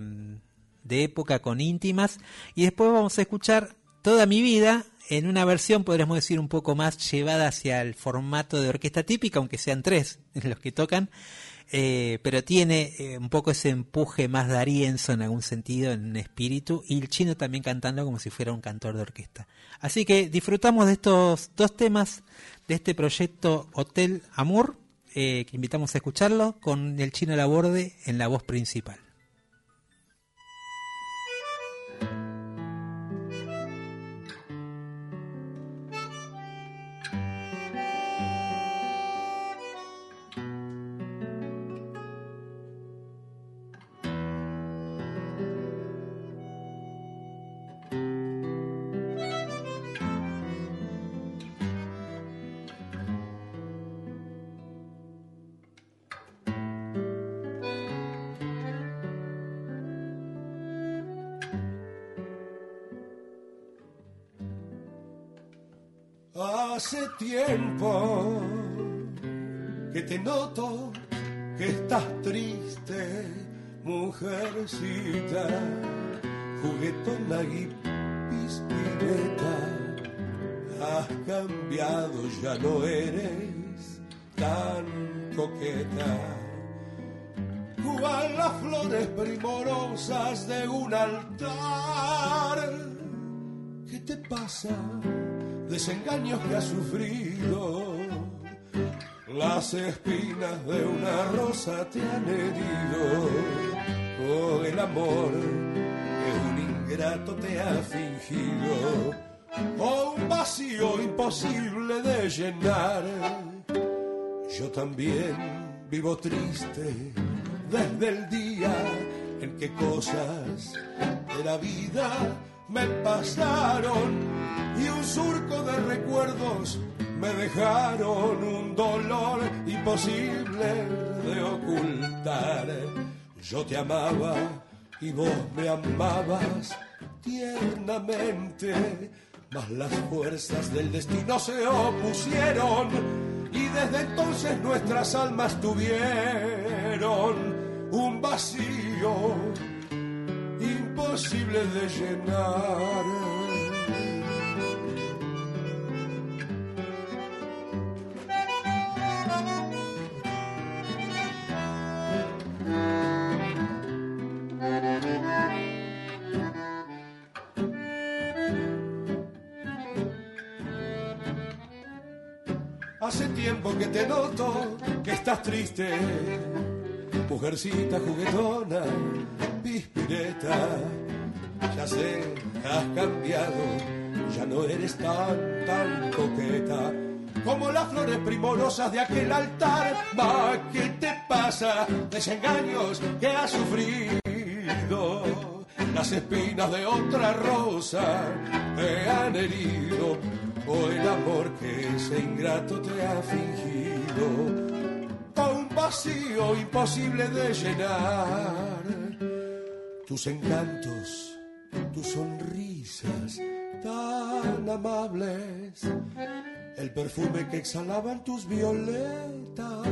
de época con íntimas. Y después vamos a escuchar Toda mi vida en una versión, podríamos decir, un poco más llevada hacia el formato de orquesta típica, aunque sean tres los que tocan. eh, pero tiene eh, un poco ese empuje más darienzo en algún sentido, en espíritu, y el chino también cantando como si fuera un cantor de orquesta. Así que disfrutamos de estos dos temas de este proyecto Hotel Amour, eh, que invitamos a escucharlo con el chino Laborde en la voz principal. Hace tiempo que te noto que estás triste, mujercita. juguetona y pispireta. Has cambiado, ya no eres tan coqueta. Cual las flores primorosas de un altar. ¿Qué te pasa? Desengaños que has sufrido. Las espinas de una rosa te han herido. Oh, el amor que un ingrato te ha fingido. Oh, un vacío imposible de llenar. Yo también vivo triste desde el día en que cosas de la vida me pasaron y un surco de recuerdos me dejaron un dolor imposible de ocultar. Yo te amaba y vos me amabas tiernamente, mas las fuerzas del destino se opusieron y desde entonces nuestras almas tuvieron un vacío imposible de llenar. Hace tiempo que te noto que estás triste, mujercita juguetona, pispireta. Ya sé, has cambiado, ya no eres tan, tan coqueta. Como las flores primorosas de aquel altar, va, ¿qué te pasa? Desengaños que has sufrido. Las espinas de otra rosa te han herido o el amor que ese ingrato te ha fingido, o un vacío imposible de llenar. Tus encantos, tus sonrisas tan amables, el perfume que exhalaban tus violetas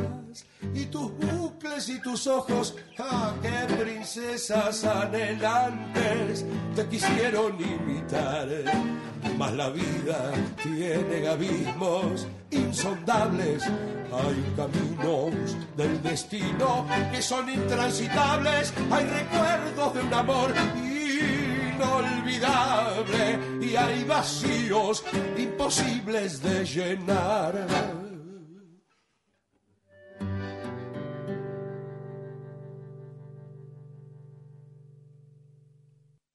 y tus bucles y tus ojos, ah, qué princesas anhelantes te quisieron imitar. Mas la vida tiene abismos insondables, hay caminos del destino que son intransitables, hay recuerdos de un amor inolvidable y hay vacíos imposibles de llenar.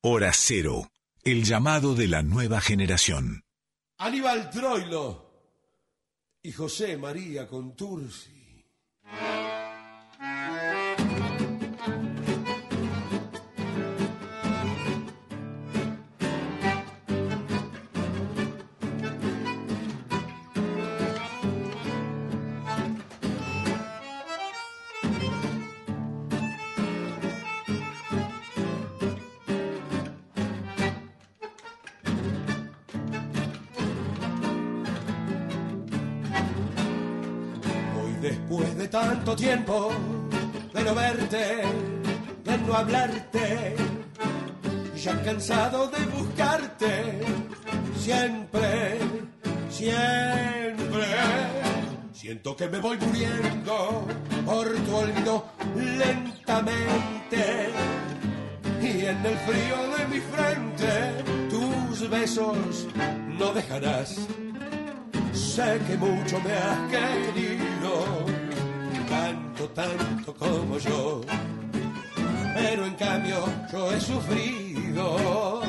Hora Cero, el llamado de la nueva generación. Aníbal Troilo y José María Contursi. Tiempo de no verte, de no hablarte, ya cansado de buscarte, siempre, siempre. Siento que me voy muriendo por tu olvido lentamente. Y en el frío de mi frente, tus besos no dejarás. Sé que mucho me has querido, tanto, tanto como yo. Pero en cambio yo he sufrido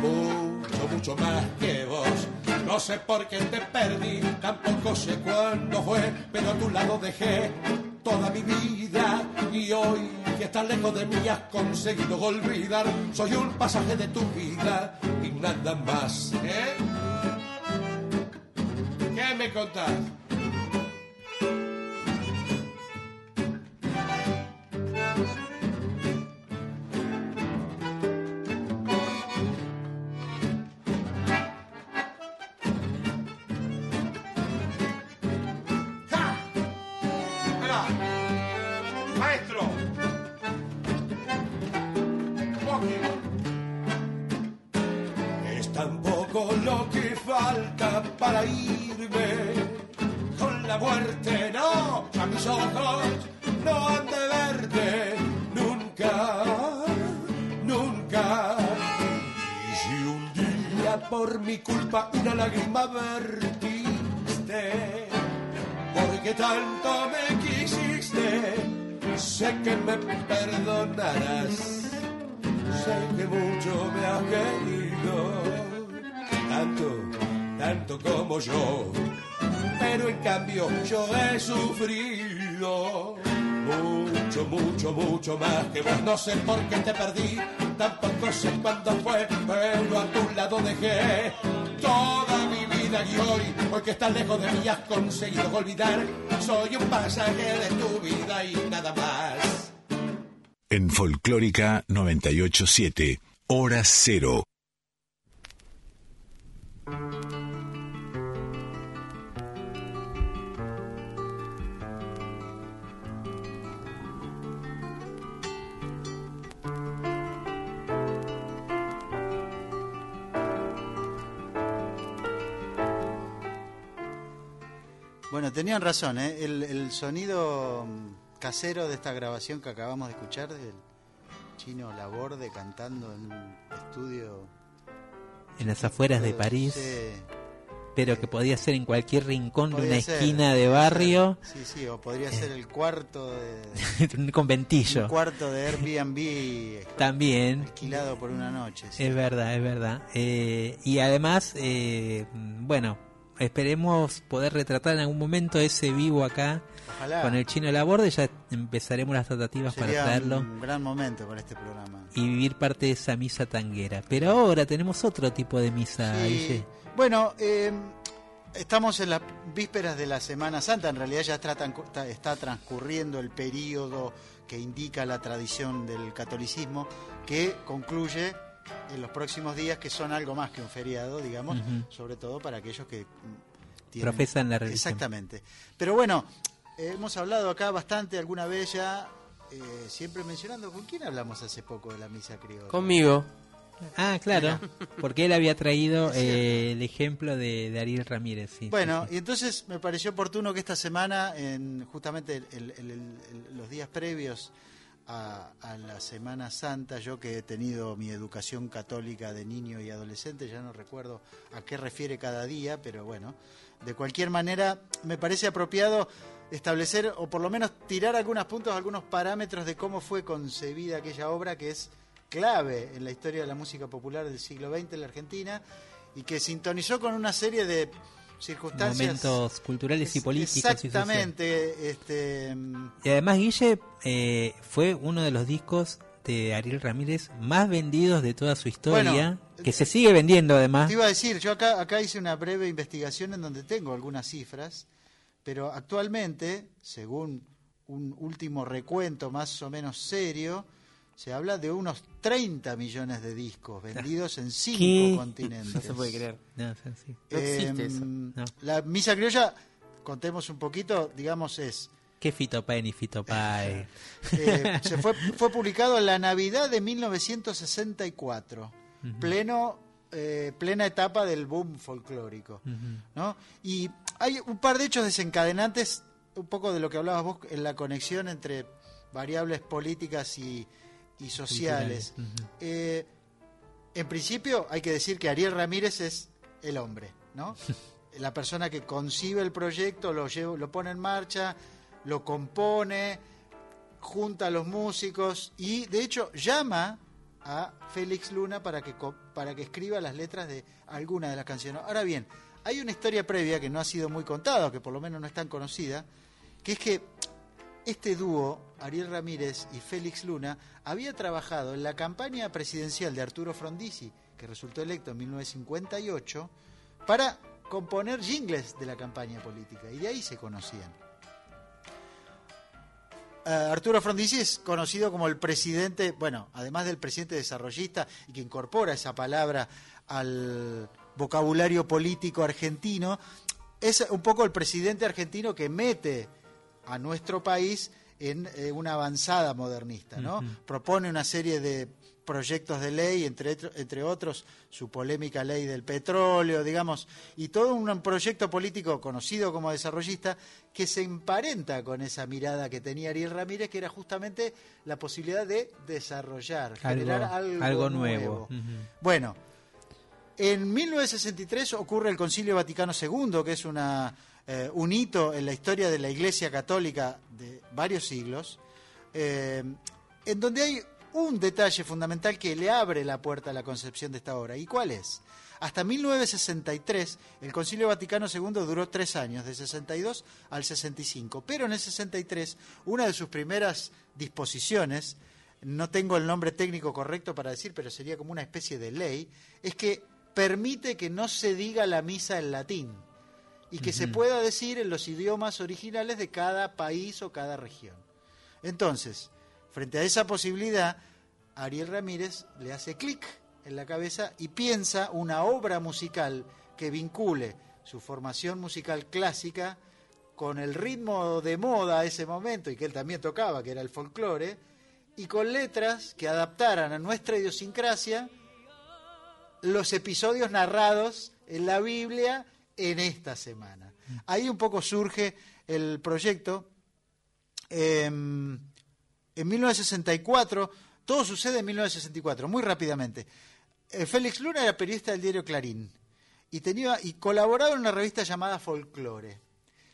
mucho, mucho más que vos. No sé por qué te perdí, tampoco sé cuándo fue, pero a tu lado dejé toda mi vida. Y hoy que estás lejos de mí has conseguido olvidar. Soy un pasaje de tu vida y nada más. ¿eh? ¿Qué me contás? Culpa una lágrima vertiste, porque tanto me quisiste, sé que me perdonarás, sé que mucho me has querido, tanto, tanto como yo, pero en cambio yo he sufrido. Mucho, mucho, mucho más que vos. No sé por qué te perdí, tampoco sé cuándo fue, pero a tu lado dejé toda mi vida y hoy, hoy que estás lejos de mí has conseguido olvidar. Soy un pasaje de tu vida y nada más. En Folclórica 987, Hora Cero. Bueno, tenían razón, ¿eh? el, el sonido mm, casero de esta grabación que acabamos de escuchar del chino Laborde cantando en un estudio. En las afueras de Sí. París, pero que podía ser en cualquier rincón de una ser, esquina de barrio, ser. Sí, sí, o podría ser el cuarto de. un conventillo. Un cuarto de Airbnb También. alquilado por una noche. sí. Es verdad, es verdad. Eh, y además, eh, bueno, esperemos poder retratar en algún momento ese vivo acá Ojalá. con el chino de la borde. Ya empezaremos las tratativas para traerlo un gran momento para este programa. y vivir parte de esa misa tanguera. Pero ahora tenemos otro tipo de misa, Sí. Guille. Bueno, eh, estamos en las vísperas de la Semana Santa. En realidad ya está- está transcurriendo el periodo que indica la tradición del catolicismo, que concluye en los próximos días, que son algo más que un feriado, digamos, sobre todo para aquellos que mm, tienen- Profesan la religión. Exactamente. Pero bueno, hemos hablado acá bastante alguna vez ya, eh, siempre mencionando, ¿con quién hablamos hace poco de la misa criolla? Conmigo. Ah, claro, porque él había traído eh, el ejemplo de, de Ariel Ramírez. sí, Bueno, sí, y entonces me pareció oportuno que esta semana, en justamente el- el- el- el- los días previos a, la Semana Santa, yo que he tenido mi educación católica de niño y adolescente, ya no recuerdo a qué refiere cada día, pero bueno, de cualquier manera me parece apropiado establecer o por lo menos tirar algunos puntos, algunos parámetros de cómo fue concebida aquella obra que es clave en la historia de la música popular del siglo XX en la Argentina y que sintonizó con una serie de circunstancias Momentos culturales y políticos. y exactamente este mm, Y además Guille eh, fue uno de los discos de Ariel Ramírez más vendidos de toda su historia, Bueno, que se sigue vendiendo además. te iba a decir yo acá acá hice una breve investigación en donde tengo algunas cifras pero actualmente según un último recuento más o menos serio se habla de unos 30 millones de discos vendidos en cinco ¿Qué? continentes No se puede creer. No, sí, sí. No existe eso. Em, No. La misa criolla, contemos un poquito, digamos, es. ¿Qué Fitopae ni Fitopae? eh, se fue, fue publicado en la Navidad de 1964, Ujú. pleno, eh, plena etapa del boom folclórico. ¿no? Y hay un par de hechos desencadenantes, un poco de lo que hablabas vos, en la conexión entre variables políticas y, y sociales. Eh, en principio hay que decir que Ariel Ramírez es el hombre, ¿no? La persona que concibe el proyecto, lo, lleva- lo pone en marcha, lo compone, junta a los músicos y de hecho llama a Félix Luna para que, para que escriba las letras de alguna de las canciones. Ahora bien, hay una historia previa que no ha sido muy contada, que por lo menos no es tan conocida, que es que este dúo, Ariel Ramírez y Félix Luna, había trabajado en la campaña presidencial de Arturo Frondizi, que resultó electo en 1958, para componer jingles de la campaña política, y de ahí se conocían. Eh, Arturo Frondizi es conocido como el presidente, bueno, además del presidente desarrollista y que incorpora esa palabra al vocabulario político argentino, es un poco el presidente argentino que mete a nuestro país en eh, una avanzada modernista, ¿no? Propone una serie de, proyectos de ley, entre, entre otros su polémica ley del petróleo, digamos, y todo un proyecto político conocido como desarrollista que se emparenta con esa mirada que tenía Ariel Ramírez, que era justamente la posibilidad de desarrollar, generar algo, algo nuevo. Ujú. Bueno, en 1963 ocurre el Concilio Vaticano II, que es una, eh, un hito en la historia de la Iglesia Católica de varios siglos, eh, en donde hay un detalle fundamental que le abre la puerta a la concepción de esta obra. ¿Y cuál es? Hasta 1963, el Concilio Vaticano II duró tres años, de 62 al 65. Pero en el 63, una de sus primeras disposiciones, no tengo el nombre técnico correcto para decir, pero sería como una especie de ley, es que permite que no se diga la misa en latín y que se pueda decir en los idiomas originales de cada país o cada región. Entonces, frente a esa posibilidad, Ariel Ramírez le hace clic en la cabeza y piensa una obra musical que vincule su formación musical clásica con el ritmo de moda a ese momento y que él también tocaba, que era el folclore, y con letras que adaptaran a nuestra idiosincrasia los episodios narrados en la Biblia en esta semana. Ahí un poco surge el proyecto. Em, en 1964, todo sucede en 1964, muy rápidamente. Eh, Félix Luna era periodista del diario Clarín y tenía y colaboraba en una revista llamada Folklore.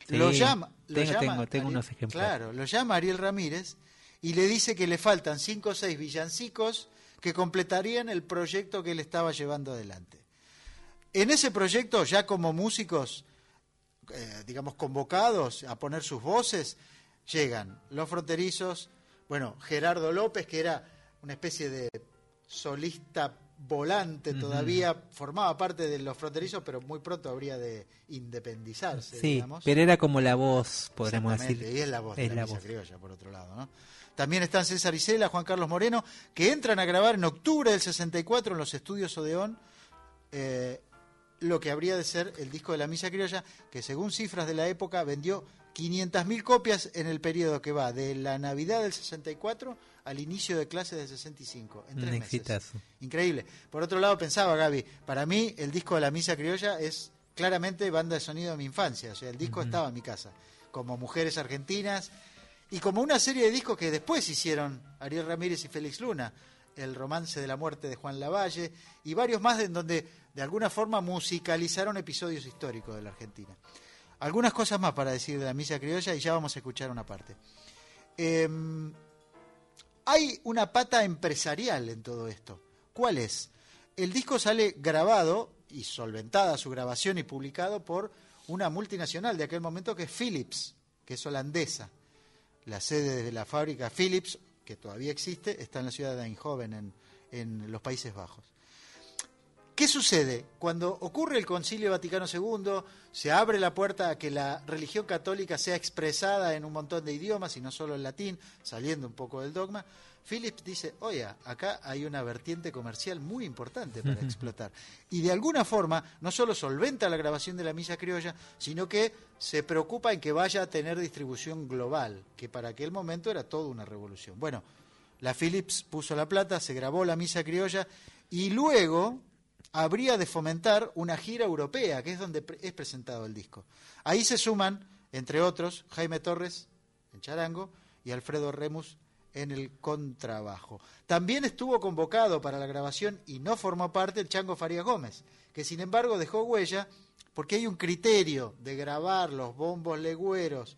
lo llama, lo tengo- llama tengo- tengo Ariel- unos ejemplares. Claro, lo llama Ariel Ramírez y le dice que le faltan cinco o seis villancicos que completarían el proyecto que él estaba llevando adelante. En ese proyecto, ya como músicos, eh, digamos, convocados a poner sus voces, llegan los fronterizos, bueno, Gerardo López, que era una especie de solista volante, todavía formaba parte de los fronterizos, pero muy pronto habría de independizarse, Sí, digamos. pero era como la voz, podríamos decir. Exactamente, Y es la voz Es de la la, voz. criolla, por otro lado. ¿no? También están César Isela, Juan Carlos Moreno, que entran a grabar en octubre del 64 en los estudios Odeón eh, lo que habría de ser el disco de la misa criolla, que según cifras de la época vendió 500.000 copias en el periodo que va de la Navidad del 64 al inicio de clases del 65, en Un tres meses. exitazo. Increíble. Por otro lado, pensaba Gaby, para mí el disco de la Misa Criolla es claramente banda de sonido de mi infancia. O sea, el disco estaba en mi casa, como Mujeres Argentinas y como una serie de discos que después hicieron Ariel Ramírez y Félix Luna. El romance de la muerte de Juan Lavalle y varios más en donde de alguna forma musicalizaron episodios históricos de la Argentina. Algunas cosas más para decir de la Misa Criolla y ya vamos a escuchar una parte. Em, hay una pata empresarial en todo esto. ¿Cuál es? El disco sale grabado y solventada su grabación y publicado por una multinacional de aquel momento que es Philips, que es holandesa. La sede de la fábrica Philips, que todavía existe, está en la ciudad de Eindhoven, en, en los Países Bajos. ¿Qué sucede? Cuando ocurre el Concilio Vaticano II, se abre la puerta a que la religión católica sea expresada en un montón de idiomas y no solo en latín, saliendo un poco del dogma. Phillips dice, oye, acá hay una vertiente comercial muy importante para explotar. Y de alguna forma, no solo solventa la grabación de la misa criolla, sino que se preocupa en que vaya a tener distribución global, que para aquel momento era toda una revolución. Bueno, la Philips puso la plata, se grabó la misa criolla y luego habría de fomentar una gira europea, que es donde es presentado el disco. Ahí se suman, entre otros, Jaime Torres en charango y Alfredo Remus en el contrabajo. También estuvo convocado para la grabación y no formó parte el Chango Farías Gómez, que sin embargo dejó huella porque hay un criterio de grabar los bombos legüeros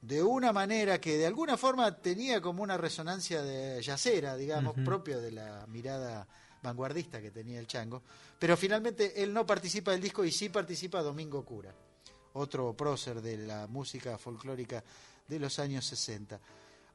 de una manera que de alguna forma tenía como una resonancia de yacera, digamos, Ujú. propio de la mirada vanguardista que tenía el chango, pero finalmente él no participa del disco y sí participa Domingo Cura, otro prócer de la música folclórica de los años 60.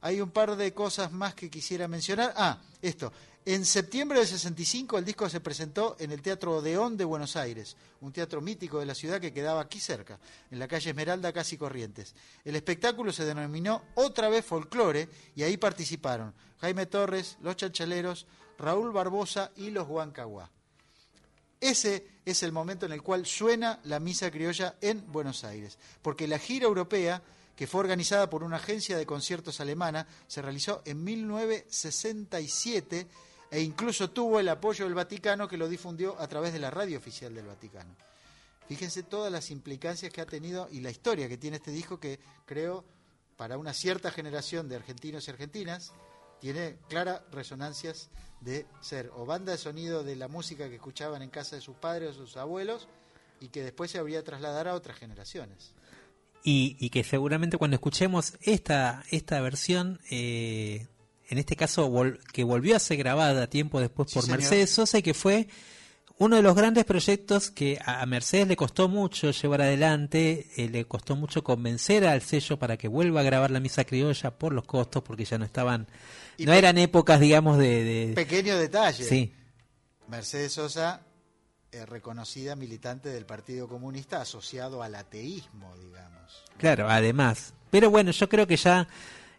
Hay un par de cosas más que quisiera mencionar. Ah, esto. En septiembre del 65 el disco se presentó en el Teatro Odeón de Buenos Aires, un teatro mítico de la ciudad que quedaba aquí cerca, en la calle Esmeralda, casi Corrientes. El espectáculo se denominó otra vez Folclore y ahí participaron Jaime Torres, Los Chanchaleros, Raúl Barbosa y los Huancahuá. Ese es el momento en el cual suena la misa criolla en Buenos Aires, porque la gira europea, que fue organizada por una agencia de conciertos alemana, se realizó en 1967 e incluso tuvo el apoyo del Vaticano que lo difundió a través de la radio oficial del Vaticano. Fíjense todas las implicancias que ha tenido y la historia que tiene este disco que creo para una cierta generación de argentinos y argentinas tiene claras resonancias de ser o banda de sonido de la música que escuchaban en casa de sus padres o sus abuelos y que después se habría trasladar a otras generaciones. y, y que seguramente cuando escuchemos esta, esta versión, eh, en este caso vol- que volvió a ser grabada tiempo después Sí, por señor. Mercedes Sosa y que fue uno de los grandes proyectos que a Mercedes le costó mucho llevar adelante, eh, le costó mucho convencer al sello para que vuelva a grabar la misa criolla por los costos, porque ya no estaban, Y no eran épocas, digamos, de... de- Pequeño detalle. Sí. Mercedes Sosa, eh, reconocida militante del Partido Comunista, asociado al ateísmo, digamos. Claro, además. Pero bueno, yo creo que ya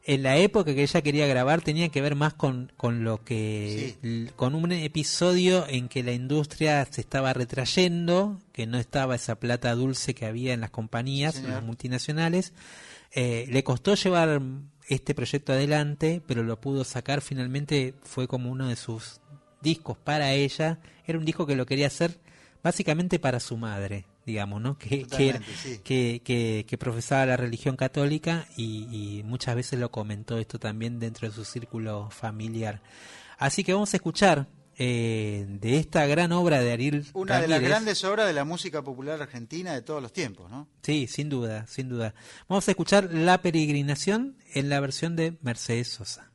en la época que ella quería grabar tenía que ver más con, con lo que. con un episodio en que la industria se estaba retrayendo, que no estaba esa plata dulce que había en las compañías, en las multinacionales. Eh, le costó llevar este proyecto adelante, pero lo pudo sacar finalmente. Fue como uno de sus discos para ella. Era un disco que lo quería hacer básicamente para su madre, digamos, ¿no? Que, que, era- Totalmente, sí. que, que- que profesaba la religión católica y, y muchas veces lo comentó esto también dentro de su círculo familiar. Así que vamos a escuchar eh, de esta gran obra de Ariel Una de las grandes obras de la música popular argentina de todos los tiempos, ¿no? Sí, sin duda, sin duda. Vamos a escuchar La Peregrinación en la versión de Mercedes Sosa.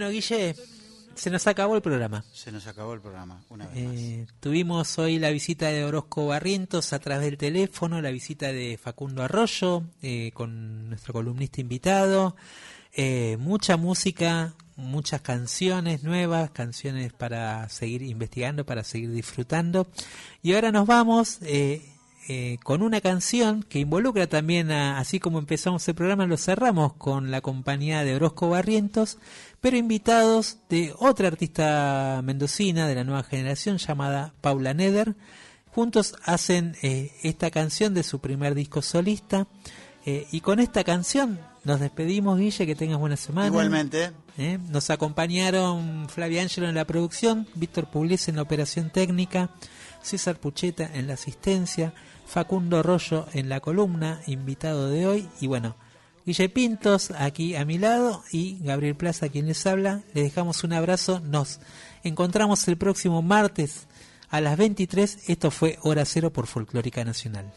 Bueno, Guille, se nos acabó el programa. Se nos acabó el programa, una vez Eh, tuvimos hoy la visita de Orozco Barrientos a través del teléfono, la visita de Facundo Arroyo eh, con nuestro columnista invitado, eh, mucha música, muchas canciones nuevas, canciones para seguir investigando, para seguir disfrutando. Y ahora nos vamos eh, eh, con una canción que involucra también, a- así como empezamos el programa, lo cerramos con la compañía de Orozco Barrientos, pero invitados de otra artista mendocina de la nueva generación llamada Paula Neder. Juntos hacen eh, esta canción de su primer disco solista. eh, y con esta canción nos despedimos, Guille, que tengas buena semana. Igualmente. Eh, Nos acompañaron Flavia Ángelo en la producción, Víctor Pugliese en la operación técnica, César Pucheta en la asistencia, Facundo Rollo en la columna, invitado de hoy, y bueno, Guille Pintos aquí a mi lado y Gabriel Plaza quien les habla. Les dejamos un abrazo, nos encontramos el próximo martes a las 23. Esto fue Hora Cero por Folclórica Nacional.